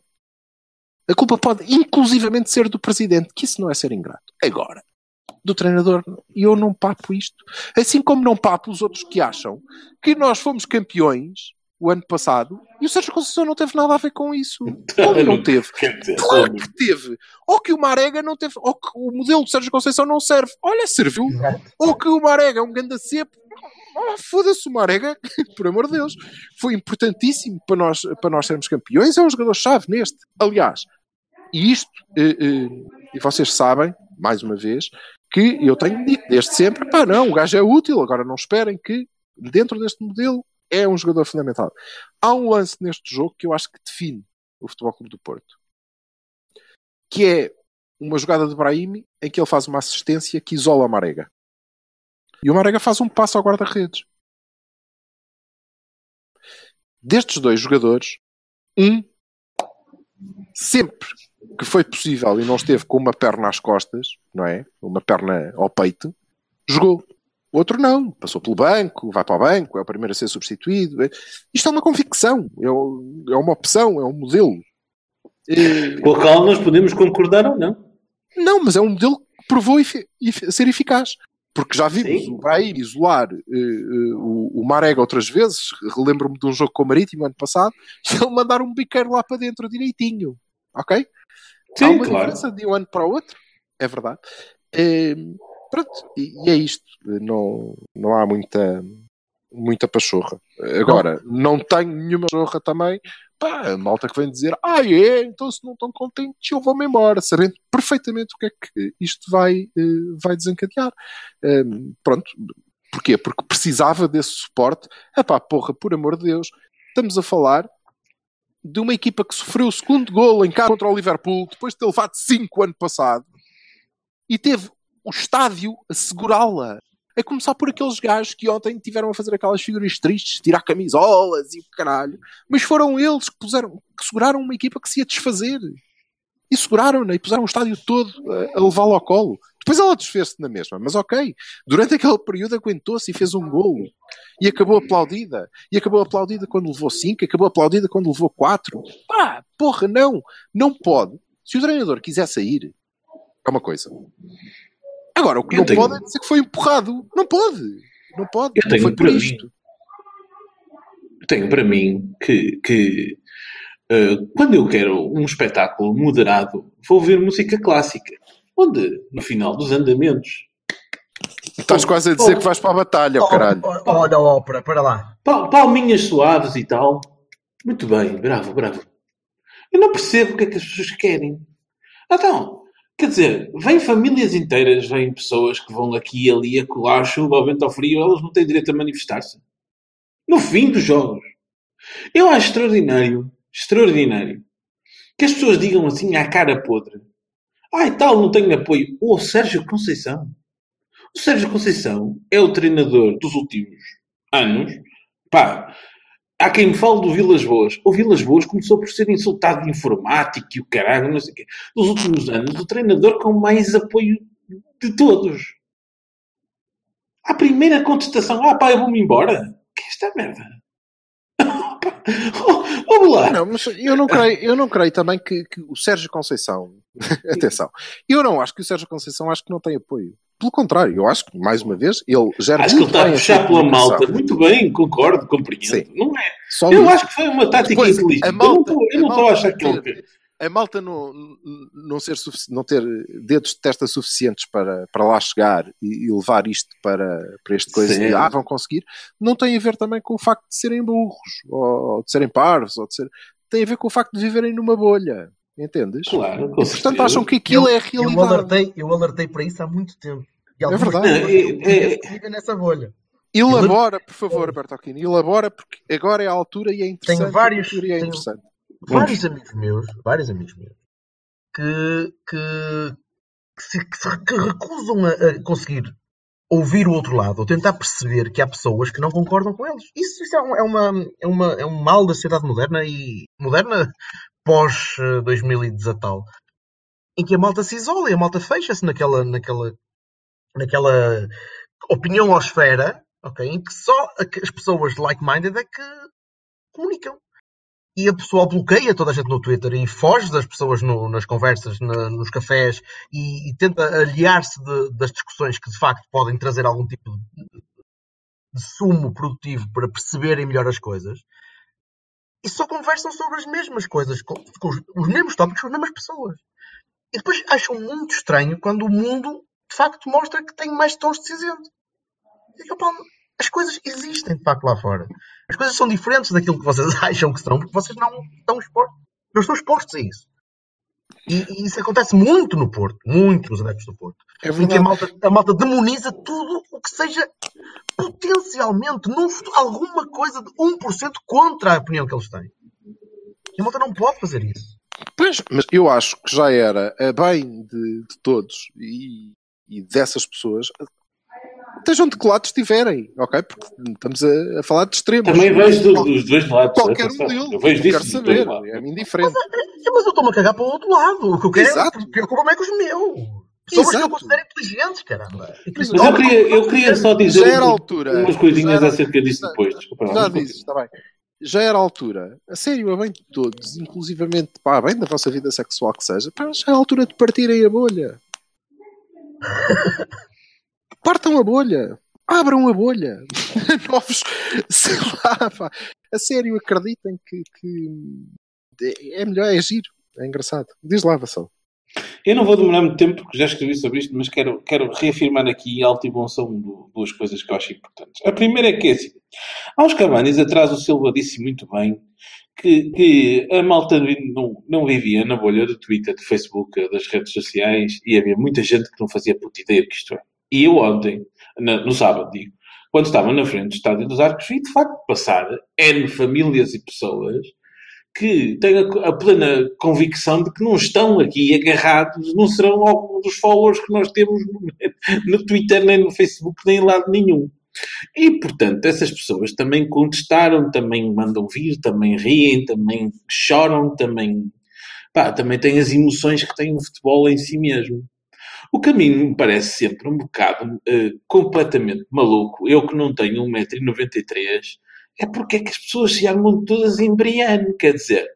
A culpa pode inclusivamente ser do presidente, que isso não é ser ingrato. Agora, do treinador, eu não papo isto. Assim como não papo os outros que acham que nós fomos campeões o ano passado e o Sérgio Conceição não teve nada a ver com isso. Como não teve? Claro que teve. Ou que o Marega não teve. Ou que o modelo do Sérgio Conceição não serve. Olha, serviu. Ou que o Marega é um ganda cepo. Oh, Foda-se o Marega, por amor de Deus. Foi importantíssimo para nós, para nós sermos campeões. É um jogador-chave neste. Aliás, e isto, eh, eh, e vocês sabem, mais uma vez, que eu tenho dito desde sempre: pá, não, o gajo é útil. Agora não esperem que, dentro deste modelo, é um jogador fundamental. Há um lance neste jogo que eu acho que define o Futebol Clube do Porto, que é uma jogada de Brahimi em que ele faz uma assistência que isola a Marega. E o Marega faz um passo ao guarda-redes. Destes dois jogadores, um, sempre que foi possível e não esteve com uma perna às costas, não é? Uma perna ao peito, jogou. O outro não, passou pelo banco, vai para o banco, é o primeiro a ser substituído. É- Isto é uma convicção, é, é uma opção, é um modelo. É- Com a qual nós podemos concordar ou não. Não, mas é um modelo que provou ser eficaz. Porque já vimos Sim. o Brahim isolar eh, eh, o, Marega outras vezes. Relembro-me de um jogo com o Marítimo ano passado. E ele mandar um biqueiro lá para dentro direitinho. Ok? Há Sim, uma claro. diferença de um ano para o outro. É verdade. Eh, pronto. E, e é isto. Não, não há muita, muita pachorra. Agora, não tenho nenhuma pachorra também. Pá, malta que vem dizer, ah, é, então se não estão contentes, eu vou-me embora, sabendo perfeitamente o que é que isto vai, eh, vai desencadear. Ehm, pronto, porquê? Porque precisava desse suporte. É pá, porra, por amor de Deus, estamos a falar de uma equipa que sofreu o segundo gol em casa contra o Liverpool, depois de ter levado 5 ano passado, e teve o estádio a segurá-la. A começar por aqueles gajos que ontem tiveram a fazer aquelas figuras tristes, tirar camisolas e o caralho. Mas foram eles que, puseram, que seguraram uma equipa que se ia desfazer. E seguraram-na e puseram o estádio todo a, a levá-lo ao colo. Depois ela desfez-se na mesma, mas ok. Durante aquele período aguentou-se e fez um golo. E acabou aplaudida. E acabou aplaudida quando levou 5, acabou aplaudida quando levou 4. Pá, porra, não. Não pode. Se o treinador quiser sair, é uma coisa. Agora, o que Eu não tenho- pode é dizer que foi empurrado. Não pode. Não pode. Eu Não tenho foi por para mim- isto. Tenho para mim que, que eh, quando eu quero um espetáculo moderado, vou ver música clássica. Onde, no final dos andamentos, Estás quase a dizer que vais para a batalha, oh, caralho. Oh, oh, Olha a ópera, para lá. pal- palminhas suaves e tal. Muito bem, bravo, bravo. Eu não percebo o que é que as pessoas querem. Então, quer dizer, vêm famílias inteiras, vêm pessoas que vão aqui e ali a colar chuva ao vento ao frio, elas não têm direito a manifestar-se. No fim dos jogos. Eu acho extraordinário, extraordinário, que as pessoas digam assim à cara podre. Ai, tal, não tenho apoio. O Sérgio Conceição. O Sérgio Conceição é o treinador dos últimos anos. Pá, há quem me fale do Vilas Boas. O Vilas Boas começou por ser insultado de informático e o caralho, não sei o quê. Nos últimos anos, o treinador com mais apoio de todos. A primeira contestação, ah pá, eu vou-me embora. Que é esta merda? Vamos lá. Não, mas eu não creio, eu não creio também que, que o Sérgio Conceição. Atenção, eu não acho que o Sérgio Conceição acho que não tem apoio. Pelo contrário, eu acho que, mais uma vez, ele gera Acho que ele muito está a bem puxar pela malta. Muito bem, concordo, compreendo. Sim. Não é? Só eu isso. acho que foi uma tática Depois, inteligente. a eu não malta- estou- eu a não estou a malta achar que ele. A malta não, não, ser não ter dedos de testa suficientes para, para lá chegar e, e levar isto para, para este coisa de Sim. ah, vão conseguir, não tem a ver também com o facto de serem burros, ou, ou de serem parvos, ou de ser. Tem a ver com o facto de viverem numa bolha. Entendes? Claro, E, portanto, certeza. acham que aquilo é a Eu realidade. alertei, eu alertei para isso há muito tempo. E algumas verdade. É, é, que vivem nessa bolha. Elabora, por favor, Bertolini, elabora, porque agora é a altura e é interessante. Tenho vários- é tenho- interessante. vários amigos meus, vários amigos meus, que, que, que se, que se- que recusam a, a conseguir ouvir o outro lado, ou tentar perceber que há pessoas que não concordam com eles. Isso, isso é, um- é uma, é, uma, é um mal da sociedade moderna e moderna pós eh, 2010 tal, em que a malta se isola e a malta fecha-se naquela, naquela, naquela opinião-osfera, ok, em que só as pessoas like-minded é que comunicam e a pessoa bloqueia toda a gente no Twitter e foge das pessoas no- nas conversas, na- nos cafés e, e tenta aliar-se das discussões que de facto podem trazer algum tipo de, de sumo produtivo para perceberem melhor as coisas e só conversam sobre as mesmas coisas, com, com os, os mesmos tópicos com as mesmas pessoas. E depois acham muito estranho quando o mundo de facto mostra que tem mais tons de cinzento. E, digo, "Opa, as coisas existem de facto lá fora. As coisas são diferentes daquilo que vocês acham que são, porque vocês não estão expostos, não estão expostos a isso. E, e isso acontece muito no Porto, muito nos adeptos do Porto. É em que a malta, a malta demoniza tudo o que seja potencialmente, num alguma coisa de 1% contra a opinião que eles têm. E a malta não pode fazer isso. Pois, mas eu acho que já era a bem de, de todos e, e dessas pessoas, estejam de que lado estiverem, ok? Porque estamos a, a falar de extremos. Também vejo do- Qual- dos dois lados. Qualquer atenção. um deles. Eu vejo disso saber. dois lados. É-me indiferente. É, Mas eu estou-me a cagar para o outro lado. O que eu quero Exato. é preocupa-me é com os meus. Pessoas que eu considero inteligentes, caramba. Que Mas Mas eu queria, eu queria só dizer Já era a altura. umas coisinhas Já era- acerca disso já- depois. Desculpa, Já mas disse, está bem. Já era a altura, a sério, a bem de todos, inclusivamente, pá, bem da vossa vida sexual que seja, pá, já é a altura de partirem a bolha. Partam a bolha. Abram a bolha. Novos, sei lá, pá. A sério, acreditem que, que é melhor, é giro. É engraçado. Diz lá, Vassal. Eu não vou demorar muito tempo porque já escrevi sobre isto, mas quero, quero reafirmar aqui alto e bom som du- duas coisas que eu acho importantes. A primeira é que é assim, há uns atrás o Silva disse muito bem que, que a malta não, não vivia na bolha do Twitter, do Facebook, das redes sociais e havia muita gente que não fazia puta ideia do que isto é. E eu ontem, na- no sábado, digo, quando estava na frente do Estádio dos Arcos, vi de facto passar N famílias e pessoas que têm a, a plena convicção de que não estão aqui agarrados, não serão alguns dos followers que nós temos no, no Twitter, nem no Facebook, nem em lado nenhum. E, portanto, essas pessoas também contestaram, também mandam vir, também riem, também choram, também, pá, também têm as emoções que tem o futebol em si mesmo. O caminho me parece sempre um bocado eh, completamente maluco. Eu que não tenho 1,93m, é porque é que as pessoas se armam todas em Brienne, quer dizer.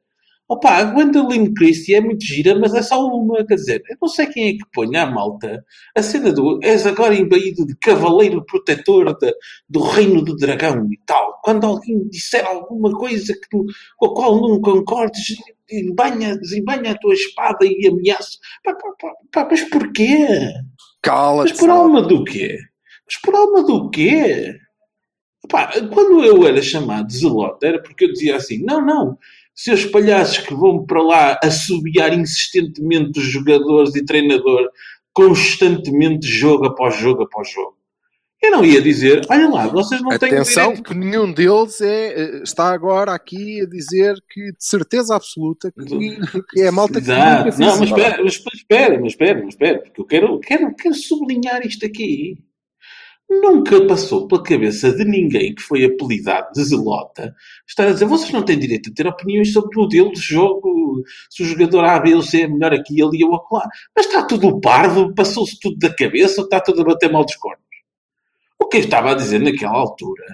Opa, a Gwendolyn Christie é muito gira, mas é só uma, quer dizer, eu não sei quem é que põe à malta a cena do és agora embaído de cavaleiro protetor da- do reino do dragão e tal. Quando alguém disser alguma coisa que, tu- com a qual não concordes, embanha, desembanha a tua espada e ameaça. Pá, pá, pá, pá, mas porquê? Cala-te. Mas por alma do quê? Mas por alma do quê? Pá, quando eu era chamado de zelote, era porque eu dizia assim: não, não, seus palhaços que vão para lá assobiar insistentemente os jogadores e treinador constantemente, jogo após jogo após jogo. Eu não ia dizer, olha lá, vocês não têm Atenção que nenhum deles é, eh, está agora aqui a dizer que de certeza absoluta que, que é a malta que Exato. Não, mas espera, mas espera, mas espera, mas espera, porque eu quero, quero, quero sublinhar isto aqui. Nunca passou pela cabeça de ninguém que foi apelidado de zelota estar a dizer vocês não têm direito a ter opiniões sobre o modelo de jogo, se o jogador A, B ou C é melhor aqui, ali ou acolá. Mas está tudo parvo, passou-se tudo da cabeça ou está tudo a bater mal dos cornos? O que eu estava a dizer naquela altura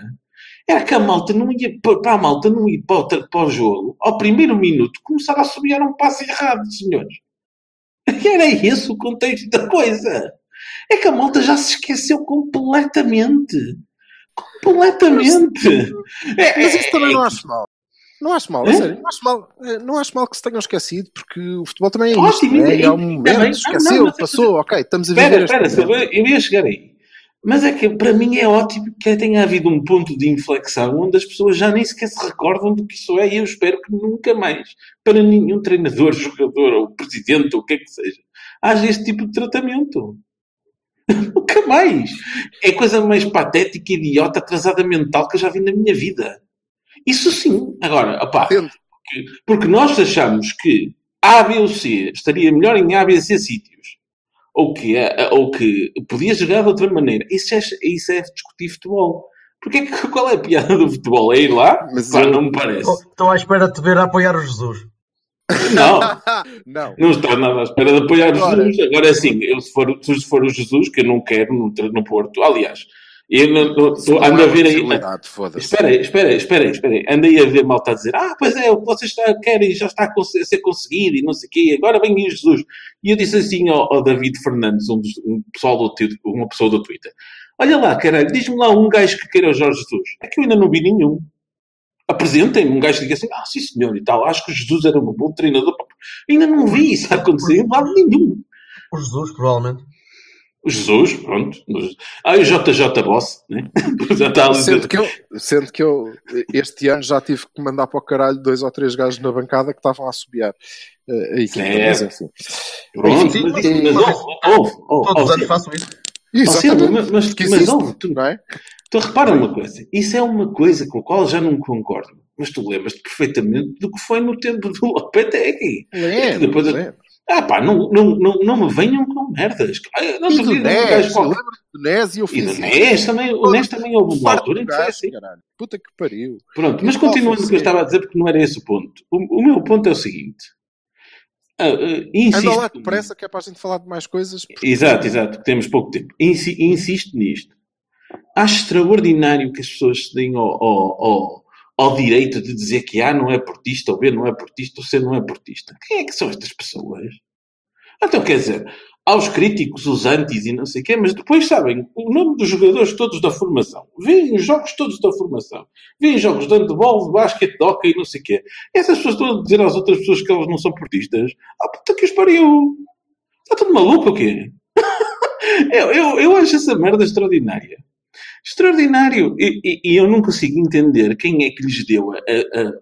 era que a malta não ia para a malta não ir para o, para o jogo ao primeiro minuto começar a subir um passo errado, senhores. Era esse o contexto da coisa. É que a malta já se esqueceu completamente. Completamente. É, Mas é, isso também não acho mal. Não acho mal, É? sério. Não acho mal, eh, não acho mal que se tenham esquecido, porque o futebol também é isto. Ótimo, né? e- É um momento, também- Ah, esqueceu, não, é que- passou, ok, estamos a viver Espera, espera, eu ia chegar aí. Mas é que para mim é ótimo que tenha havido um ponto de inflexão onde as pessoas já nem sequer se recordam do que isso é e eu espero que nunca mais, para nenhum treinador, jogador ou presidente ou o que é que seja, haja este tipo de tratamento. nunca mais. É a coisa mais patética, idiota, atrasada mental que eu já vi na minha vida. Isso sim. Agora, opá, porque, porque nós achamos que A, B ou C estaria melhor em A, B, C sítios ou que, é- ou que podia jogar de outra maneira. Isso é, isso é discutir futebol. Porque é que, qual é a piada do futebol? É ir lá? Mas Pá, eu- não me parece. Estou à espera de te ver a apoiar o Jesus. Não, não. não estou nada à espera de apoiar Agora- Jesus. Agora é assim, eu, se, for, se for o Jesus, que eu não quero no, no Porto, aliás, eu não, não, ando é a ver aí. Espera aí, espera aí, espera aí, espera aí. Andei a ver malta a dizer, ah, pois é, o vocês está- querem já está a ser conseguido e não sei o quê, agora vem aí Jesus. E eu disse assim ao, ao David Fernandes, um, dos, um pessoal do, Twitter- uma pessoa do Twitter, olha lá, caralho, diz-me lá um gajo que queira o Jorge Jesus. É que eu ainda não vi nenhum. Apresentem-me um gajo que diga assim, ah, sim senhor e tal, acho que o Jesus era um bom treinador. Ainda não vi isso acontecer em lado nenhum. O Jesus, provavelmente. O Jesus, pronto. Ah, e o JJ Boss, né? já está a dizer. Sendo que, eu, sendo que eu, este ano, já tive que mandar para o caralho dois ou três gajos na bancada que estavam a eh, equipa. Certo. Mas, enfim. Pronto, Sim, mas, mas- mas, mas- isso. Ó, Silva, Exatamente. mas, mas, Que mas existe, ouve, tu, não é? Tu repara uma coisa, isso é uma coisa com a qual já não concordo, mas tu lembras-te perfeitamente do que foi no tempo do Lopetegui. Lembro, Depois lembro. Ah pá, não, não, não, não me venham com merdas. Ah, Não E do eu qualquer- lembro do Nes e eu E do também, o Nes também houve uma altura em que foi assim. caralho. Puta que pariu. Pronto, mas qual continuando o que eu estava a dizer, porque não era esse o ponto. O, o meu ponto é o seguinte. Ah, ah, insisto, Anda lá depressa que é para a gente falar de mais coisas. Exato, exato, porque temos pouco tempo. Insi- insisto nisto. Acho extraordinário que as pessoas se deem ao, ao, ao, ao direito de dizer que A não é portista, ou B não é portista, ou C não é portista. Quem é que são estas pessoas? Então, quer dizer, aos críticos, os antis e não sei quê, mas depois sabem o nome dos jogadores todos da formação. Veem os jogos todos da formação. Veem jogos de handball, de basquete, de hockey e não sei quê. Essas pessoas estão a dizer às outras pessoas que elas não são portistas. Ah, puta que os pariu! Está tudo maluco ou quê? eu, eu, eu acho essa merda extraordinária. Extraordinário. E, e- e eu não consigo entender quem é que lhes deu a, a- a-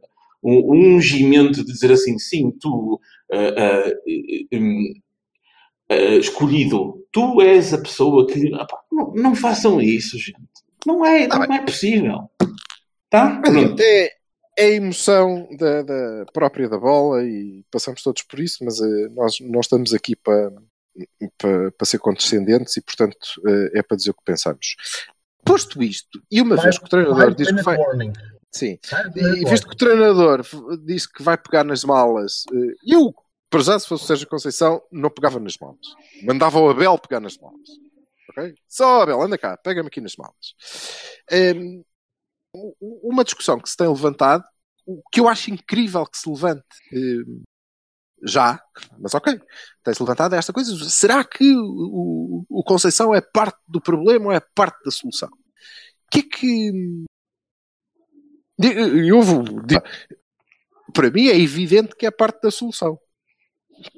um, ungimento de dizer assim, sim, tu, hum, escolhido, tu és a pessoa que... Ah, não, não façam isso, gente. Não é, Tá não é possível. Tá? Pronto. é, é a emoção da, da própria da bola e passamos todos por isso, mas eh, nós, nós estamos aqui para, para, para ser condescendentes e, portanto, eh, é para dizer o que pensamos. Posto isto, e uma vez que o treinador diz que vai. Sim. E visto que o treinador disse que vai pegar nas malas, eh, eu, para já, se fosse o Sérgio Conceição, não pegava nas malas. Mandava o Abel pegar nas malas. Ok? Só Abel, anda cá, pega-me aqui nas malas. Em, u- u- uma discussão que se tem levantado, o que eu acho incrível que se levante em, já, mas ok, tem-se levantado esta coisa. Será que o, o Conceição é parte do problema ou é parte da solução? O que é que. Eu vou para mim é evidente que é parte da solução.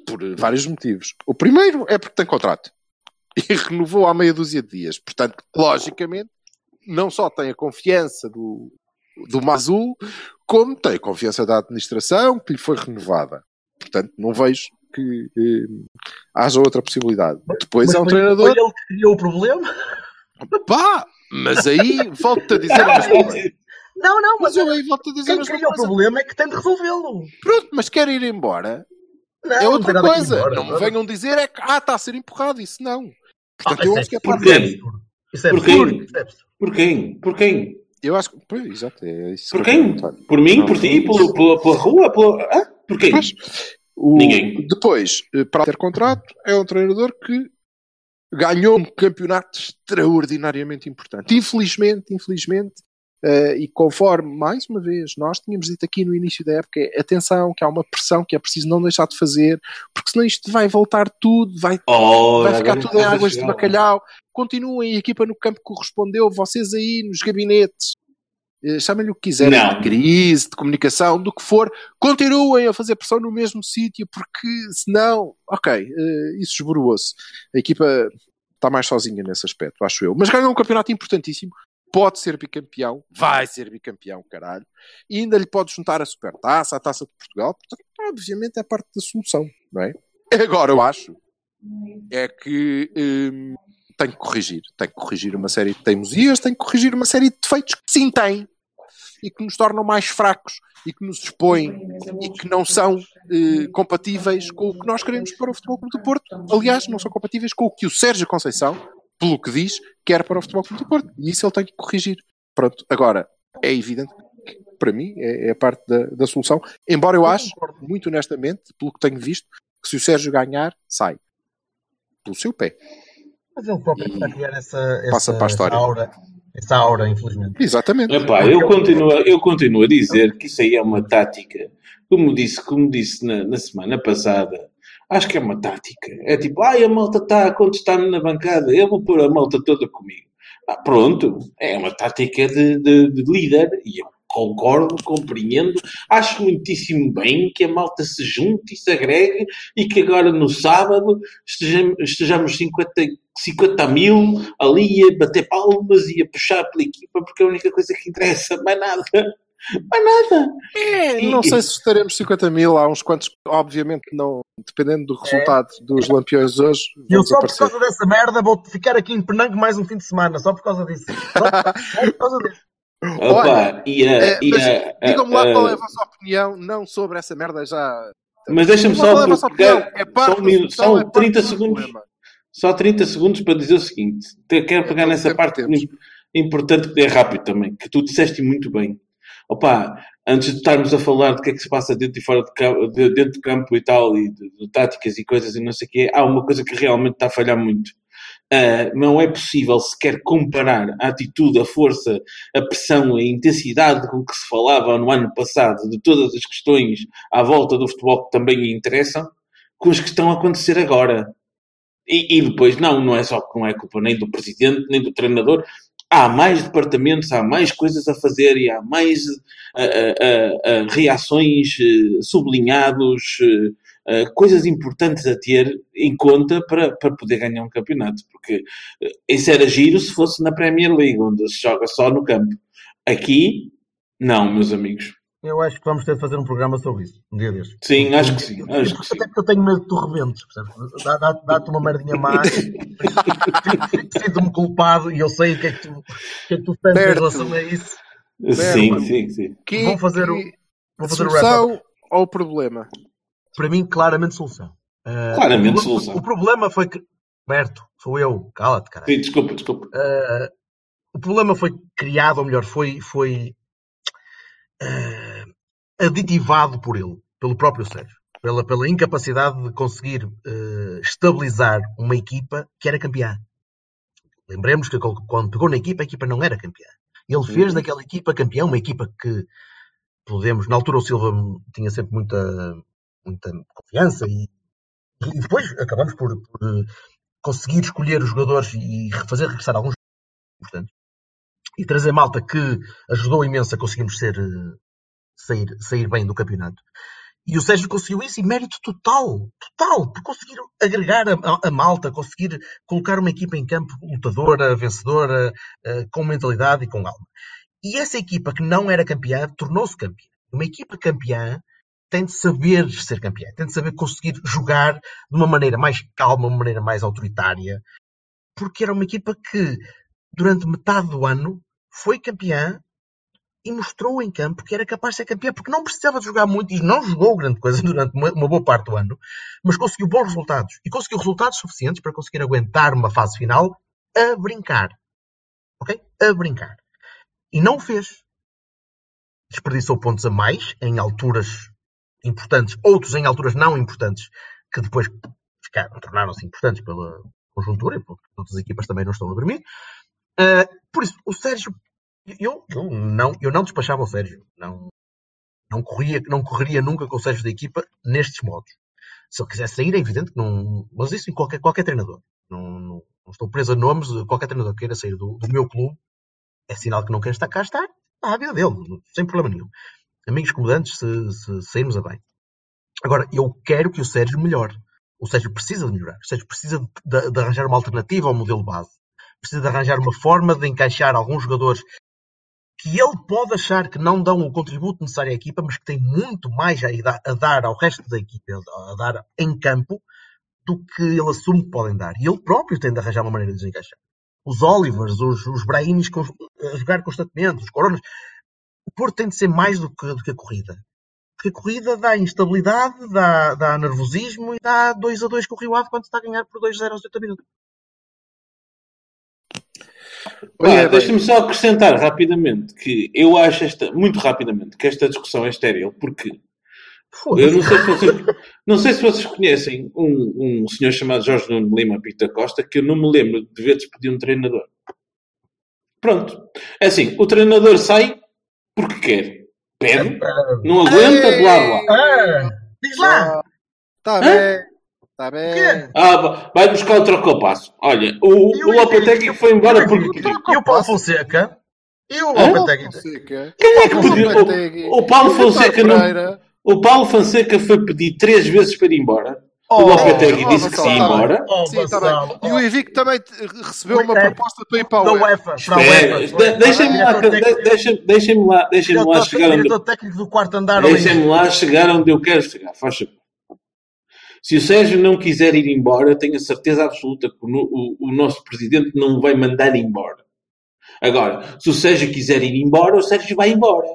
Por vários motivos. O primeiro é porque tem contrato. E renovou há meia dúzia de dias. Portanto, logicamente, não só tem a confiança do, do Mazul, como tem a confiança da administração que lhe foi renovada. Portanto, não vejo que eh, haja outra possibilidade. Depois Mas é um foi- treinador. Foi ele que criou o problema? Pá, mas aí volto-te a dizer a mesma coisa. Não, não, Mas mas eu aí volto a dizer a quem mesma cria o coisa. problema é que tem de resolvê-lo. Pronto, mas quer ir embora. Não, é não outra que ir coisa. embora, não me não. venham dizer é que ah, está a ser empurrado. Isso não. Portanto, Ah, eu acho que é é- parte Por quê? da- Isso é Por quem? É. Por quem? Por quem? Eu acho que. Exato. É isso Por que quem? Por mim? Não, Por ti? não. Pela, pela, pela rua? Pela... Hã? Por quem? Pois, o- Ninguém. Depois, eh, para ter contrato, é um treinador que ganhou um campeonato extraordinariamente importante. Infelizmente, infelizmente, eh, e conforme, mais uma vez, nós tínhamos dito aqui no início da época, é, atenção, que há uma pressão que é preciso não deixar de fazer, porque senão isto vai voltar tudo, vai Oh, vai ficar tudo em a águas de bacalhau. Continuem, a equipa no campo correspondeu, vocês aí nos gabinetes, chamem-lhe o que quiserem, Não. de crise, de comunicação, do que for, continuem a fazer pressão no mesmo sítio, porque senão, ok, eh, isso esboroou-se. A equipa está mais sozinha nesse aspecto, acho eu. Mas ganhou um campeonato importantíssimo, pode ser bicampeão, vai ser bicampeão, caralho, e ainda lhe pode juntar a Supertaça, a Taça de Portugal, portanto, obviamente é parte da solução, não é? Agora, eu acho é que hum, tem que corrigir. Tem que corrigir uma série de teimosias, tem que corrigir uma série de defeitos que sim tem e que nos tornam mais fracos e que nos expõem e que não são eh, compatíveis com o que nós queremos para o Futebol Clube do Porto. Aliás, não são compatíveis com o que o Sérgio Conceição, pelo que diz, quer para o Futebol Clube do Porto. E isso ele tem que corrigir. Pronto, agora, é evidente que, para mim, é, é parte da, da solução. Embora eu ache, muito honestamente, pelo que tenho visto, que se o Sérgio ganhar, sai. Pelo seu pé. Mas ele próprio E está a criar essa, passa essa, para a história. essa aura. Essa aura, infelizmente. Exatamente. Epá, eu continuo, eu continuo a dizer que isso aí é uma tática. Como disse, como disse na, na semana passada, acho que é uma tática. É tipo, ai, a malta está a contestar-me na bancada, eu vou pôr a malta toda comigo. Ah, pronto, é uma tática de, de- de líder e eu concordo, compreendo. Acho muitíssimo bem que a malta se junte e se agregue e que agora no sábado estejamos, estejamos 50, 50 mil ali a bater palmas e a puxar pela equipa porque é a única coisa que interessa, mais nada. Mais nada. É, não sei se estaremos 50 mil, há uns quantos, obviamente não, dependendo do resultado dos lampiões hoje, E eu só por causa dessa merda vou ficar aqui em Penango mais um fim de semana, só por causa disso. Só, só por causa disso. Opa, e a, É, e Digam-me lá qual é a vossa opinião, não sobre essa merda já. Mas deixa-me lá qual é a só vossa opinião. É parte só, só é parte 30 do segundos. problema. Só 30 segundos para dizer o seguinte. Te- Quero pegar todo o nessa parte que importante que é rápido também, que tu disseste muito bem. Opa, antes de estarmos a falar do que é que se passa dentro e fora de campo, de- dentro de campo e tal, e de, de táticas e coisas e não sei o quê, há uma coisa que realmente está a falhar muito. Ah, não é possível sequer comparar a atitude, a força, a pressão, a intensidade com que se falava no ano passado de todas as questões à volta do futebol que também lhe interessam, com as que estão a acontecer agora. E, e depois, não, não é só não é culpa nem do presidente, nem do treinador. Há mais departamentos, há mais coisas a fazer e há mais ah, ah, ah, reações, eh, sublinhados, eh, ah, coisas importantes a ter em conta para, para poder ganhar um campeonato. Porque eh, isso era giro se fosse na Premier League, onde se joga só no campo. Aqui, não, meus amigos. Eu acho que vamos ter de fazer um programa sobre isso, um dia destes. Sim, acho que sim. Acho que sim. Até porque eu tenho medo de tu rebentes, percebes? Dá- dá- Dá-te uma merdinha má, sinto-me culpado e eu sei o que é que tu, o que é que tu pensas em Certo. relação a isso. Sim, sim, sim. Que, Vou fazer o- que Vou fazer o solução ao problema? Para mim, claramente solução. Ah, Claramente o, solução. O problema foi que. Berto, sou eu, cala-te, cara. Sim, desculpa, desculpa. Ah, o problema foi criado, ou melhor, foi, foi ah, aditivado por ele, pelo próprio Sérgio, pela, pela incapacidade de conseguir ah, estabilizar uma equipa que era campeã. Lembremos que quando pegou na equipa, a equipa não era campeã. Ele fez daquela equipa campeã, uma equipa que podemos, na altura o Silva tinha sempre muita, muita confiança e, e depois acabamos por, por, eh, conseguir escolher os jogadores e fazer regressar alguns importantes e trazer malta que ajudou imenso a conseguirmos ser, eh, sair, sair bem do campeonato. E o Sérgio conseguiu isso e mérito total, total, por conseguir agregar a, a- malta, conseguir colocar uma equipa em campo lutadora, vencedora, eh, com mentalidade e com alma. E essa equipa que não era campeã tornou-se campeã. Uma equipa campeã tem de saber ser campeã, tem de saber conseguir jogar de uma maneira mais calma, uma maneira mais autoritária, porque era uma equipa que durante metade do ano, foi campeã e mostrou em campo que era capaz de ser campeã, porque não precisava de jogar muito e não jogou grande coisa durante uma, uma boa parte do ano, mas conseguiu bons resultados e conseguiu resultados suficientes para conseguir aguentar uma fase final a brincar. Ok? A brincar. E não o fez. Desperdiçou pontos a mais em alturas importantes, outros em alturas não importantes, que depois ficaram, tornaram-se importantes pela conjuntura e porque outras equipas também não estão a dormir. Uh, por isso, o Sérgio, eu, eu, não, eu não despachava o Sérgio. Não, não, corria, não correria nunca com o Sérgio da equipa nestes modos. Se ele quisesse sair, é evidente que não. Mas isso em qualquer, qualquer treinador. Não, não, não estou preso a nomes. Qualquer treinador que queira sair do, do meu clube é sinal que não quer estar cá, está à vida dele, sem problema nenhum. Amigos comandantes, se, se sairmos a bem. Agora, eu quero que o Sérgio melhore. O Sérgio precisa de melhorar. O Sérgio precisa de, de, arranjar uma alternativa ao modelo base. Precisa de arranjar uma forma de encaixar alguns jogadores que ele pode achar que não dão o contributo necessário à equipa, mas que tem muito mais a, a dar ao resto da equipa, a dar em campo, do que ele assume que podem dar. E ele próprio tem de arranjar uma maneira de desencaixar. Os Olivers, os, os Brahimis a jogar constantemente, os Coronas. O Porto tem de ser mais do que, do que a corrida. Porque a corrida dá instabilidade, dá, dá nervosismo e dá 2 a 2 com o Rio Ave quando está a ganhar por 2-0 aos 80 minutos. Ah, Deixa-me só acrescentar rapidamente que eu acho esta, muito rapidamente, que esta discussão é estéril, porque eu não sei se vocês, não sei se vocês conhecem um, um senhor chamado Jorge Nuno Lima Pita Costa, que eu não me lembro de ver despedir um treinador. Pronto. É assim, o treinador sai porque quer. Pede, não aguenta, blá blá. Ah, diz lá! Está bem. Está bem. Ah, vai buscar o trocopasso. Olha, o, o Lopetegui foi embora porque. E o Paulo Fonseca? E o Lopetegui? Quem é que pediu? O, o Paulo Fonseca não. O Paulo Fonseca foi pedir três vezes para ir embora. Oh, o Lopetegui oh, disse que se ia embora. Oh, Sim, tá bem. E o Evic também recebeu uma proposta para ir para Da o UEFA. Deixem-me lá, deixem-me lá, deixem-me lá chegar onde. Diretor técnico do quarto andar. Deixem-me lá chegar onde eu quero chegar. Faz favor. Se o Sérgio não quiser ir embora, tenho a certeza absoluta que o, o, o nosso presidente não o vai mandar embora. Agora, se o Sérgio quiser ir embora, o Sérgio vai embora.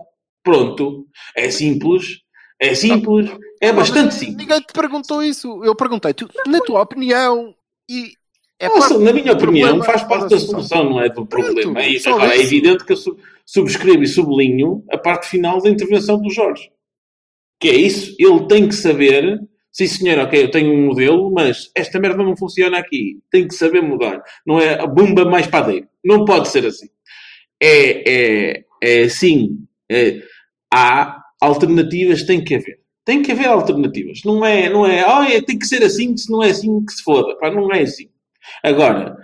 Pronto. É simples. É simples. É bastante simples. Ninguém te perguntou isso. Eu perguntei-te, na tua opinião, e é Nossa, parte na minha opinião, problema faz parte da solução. não é do problema. É isso. Agora, é evidente que eu su- subscrevo e sublinho a parte final da intervenção do Jorge. Que é isso. Ele tem que saber, sim senhor, ok, eu tenho um modelo, mas esta merda não funciona aqui. Tem que saber mudar. Não é a bomba mais padeiro. Não pode ser assim. É, é, é assim. é- há alternativas, tem que haver. Tem que haver alternativas. Não é, não é, ah, é, tem que ser assim, se não é assim, que se foda. Pá, não é assim. Agora,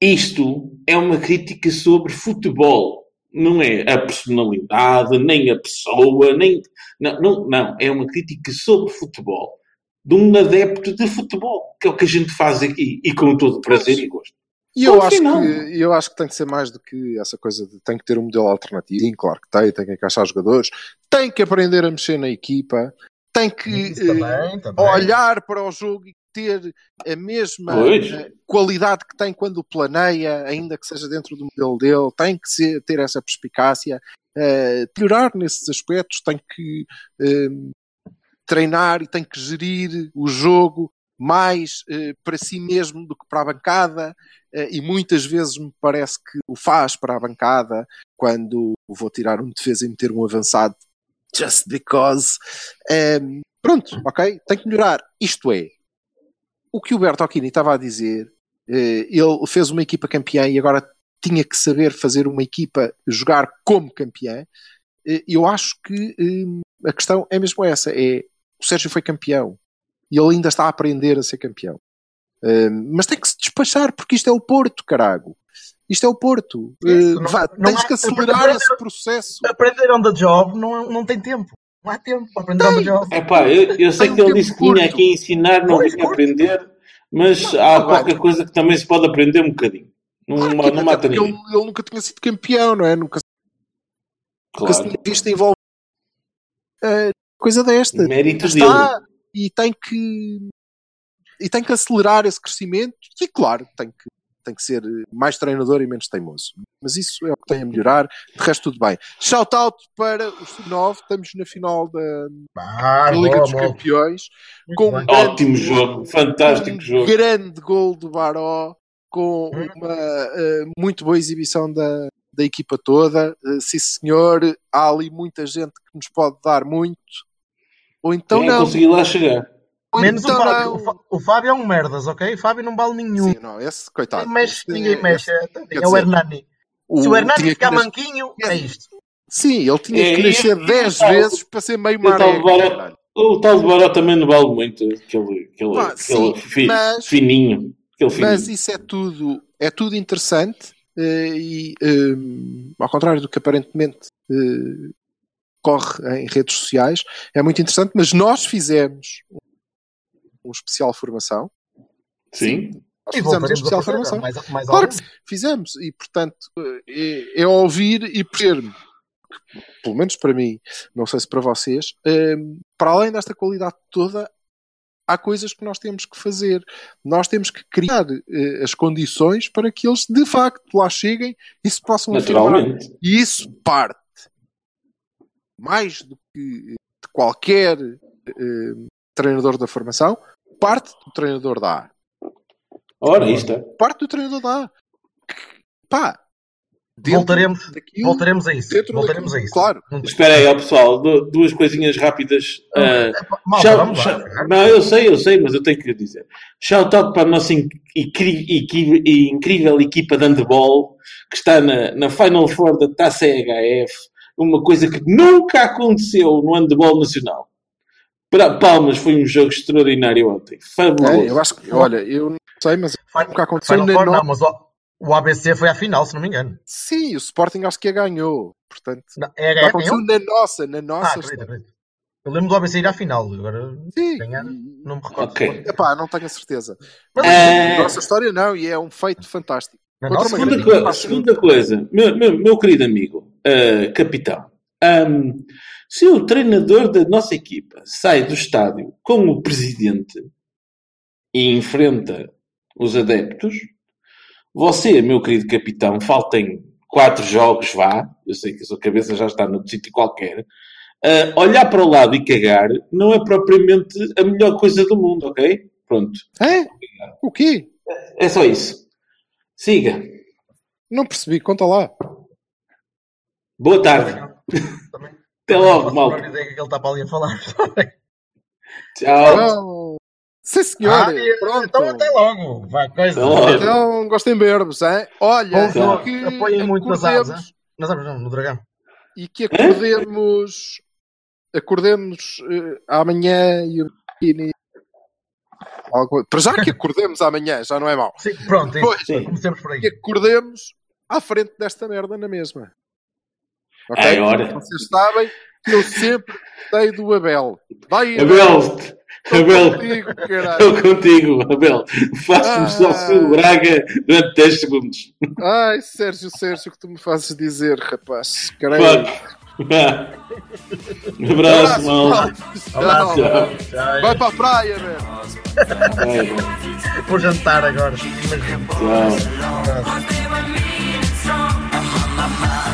isto é uma crítica sobre futebol. Não é a personalidade, nem a pessoa, nem. Não, não, não. É uma crítica sobre futebol. De um adepto de futebol, que é o que a gente faz aqui. E com todo prazer e gosto. E eu acho, que, eu acho que tem que ser mais do que essa coisa de tem que ter um modelo alternativo. Sim, claro que tem, tem que encaixar jogadores, tem que aprender a mexer na equipa, tem que eh, também, também. olhar para o jogo e ter a mesma Pois. eh, qualidade que tem quando planeia, ainda que seja dentro do modelo dele, tem que ser- ter essa perspicácia, eh, melhorar nesses aspectos, tem que eh, treinar e tem que gerir o jogo mais eh, para si mesmo do que para a bancada eh, e muitas vezes me parece que o faz para a bancada quando vou tirar um defesa e meter um avançado just because. Ehm, pronto, ok, tem que melhorar. Isto é, o que o Bertocchini estava a dizer eh, ele fez uma equipa campeã e agora tinha que saber fazer uma equipa jogar como campeã Eh, eu acho que eh, a questão é mesmo essa é, o Sérgio foi campeão e ele ainda está a aprender a ser campeão eh, mas tem que se despachar porque isto é o Porto, carago isto é o Porto Isso, não- vá, não tens há- que acelerar esse processo Aprender on the job não, não tem tempo. Não há tempo para aprender on the job. É pá, eu, eu sei Tem que ele disse que vinha curto. aqui ensinar, não vinha aprender, mas há não, qualquer coisa que também se pode aprender um bocadinho. Não, Claro que não mata ninguém. ele, ele nunca tinha sido campeão, não é? Nunca, nunca se Claro. tinha visto envolvido eh, coisa desta. Mérito Está e tem que e tem que acelerar esse crescimento e claro, tem que tem que ser mais treinador e menos teimoso. Mas isso é o que tem a melhorar. De resto, tudo bem. Shout out para o Sub-9. Estamos na final da, Ah, da Liga boa, dos. Campeões. Muito Com um grande- Ótimo jogo, fantástico um jogo. grande gol do Baró, com Hum. uma eh, muito boa exibição da, da equipa toda. Eh, sim, senhor, há ali muita gente que nos pode dar muito. Ou então Nem não. consegui lá chegar. Ou Menos então o Fábio. não. O, Fá- o Fábio é um merdas, ok? O Fábio não vale nenhum. Sim, não, esse, coitado. Ninguém mexe, Esse- ninguém mexe. É, quer é o Hernani. o- Se o Hernani tinha que ficar manquinho, é isto. Sim, ele tinha É, que nascer e- 10 e tal- vezes para ser meio maré. O tal de Baró também não vale muito. Aquele, aquele, Pá, aquele sim, fi- mas- fininho. Aquele fininho. Mas isso é tudo, é tudo interessante eh, e eh, ao contrário do que aparentemente eh, corre em redes sociais, é muito interessante, mas nós fizemos um especial formação. Sim. Nós E fizemos um especial fazer formação. mais, mais Claro que fizemos e portanto é, é ouvir e perceber pelo menos para mim, não sei se para vocês, eh, para além desta qualidade toda, há coisas que nós temos que fazer. Nós temos que criar eh, as condições para que eles de facto lá cheguem e se possam afirmar. Naturalmente. E isso parte mais do que de qualquer eh, treinador da formação, parte do treinador da A. Ora, aí está. Parte do treinador da A. Pá, Voltaremos, daquilo- voltaremos a isso. Voltaremos a daquilo, isso. Claro. Espera aí, ó, pessoal. du- Duas coisinhas rápidas. Ah, Malta, Shout- vamos lá. shout- não, eu sei, eu sei, mas eu tenho que dizer. Shout out para a nossa incrível equipa de handball que está na, na Final Four da Taça EHF, uma coisa que nunca aconteceu no handball nacional. Para Palmas foi um jogo extraordinário ontem. Fabuloso. É, eu acho que, olha, eu não sei, mas Fi- nunca aconteceu Four, no- não, mas o, o ABC foi à final, se não me engano. Sim, o Sporting acho que a ganhou. Portanto, Não, é nunca a aconteceu ganhou? na nossa, na Ah, nossa. acredito, acredito. Eu lembro do ABC ir à final, agora Sim. ganhar, não me recordo. Ok. Epá, não tenho a certeza. Mas, É, Na nossa história não, e é um feito fantástico. nossa, uma segunda, grande co- equipa, segunda coisa, meu, meu, meu querido amigo, ah, capitão, ahm, se o treinador da nossa equipa sai do estádio com o presidente e enfrenta os adeptos, você, meu querido capitão, faltem quatro jogos, vá, eu sei que a sua cabeça já está no sítio qualquer, ah, olhar para o lado e cagar não é propriamente a melhor coisa do mundo, ok? Pronto, É? O quê? é só isso. Siga. Não percebi, conta lá. Boa tarde. também. Até logo, malta. Não ideia que ele está para ali a falar. Tchau. Sim, senhor. Ah, Pronto. então até logo. Vai, coisa. Até logo. Então, gostem verbos, hein? Olha, jogo. que Apoiem muito nas aves? Nas aves não, no dragão. e que acordemos acordemos eh, amanhã e e- algo- para já que acordemos amanhã, já não é mau. Sim, pronto, isso. Pois. Sim. comecemos por aí. Que acordemos à frente desta merda na mesma. Ok? É hora. Vocês sabem que eu sempre gostei do Abel. Vai, Abel, Abel, Contigo, caralho. estou contigo, Abel. Faço-me só Ah. se Braga durante 10 segundos. Ai, Sérgio, Sérgio, o que tu me fazes dizer, rapaz. Caralho. Um abraço, mal. Tchau. Tchau. Tchau. Vai para a praia, velho. Vou jantar agora. Imagina. Tchau.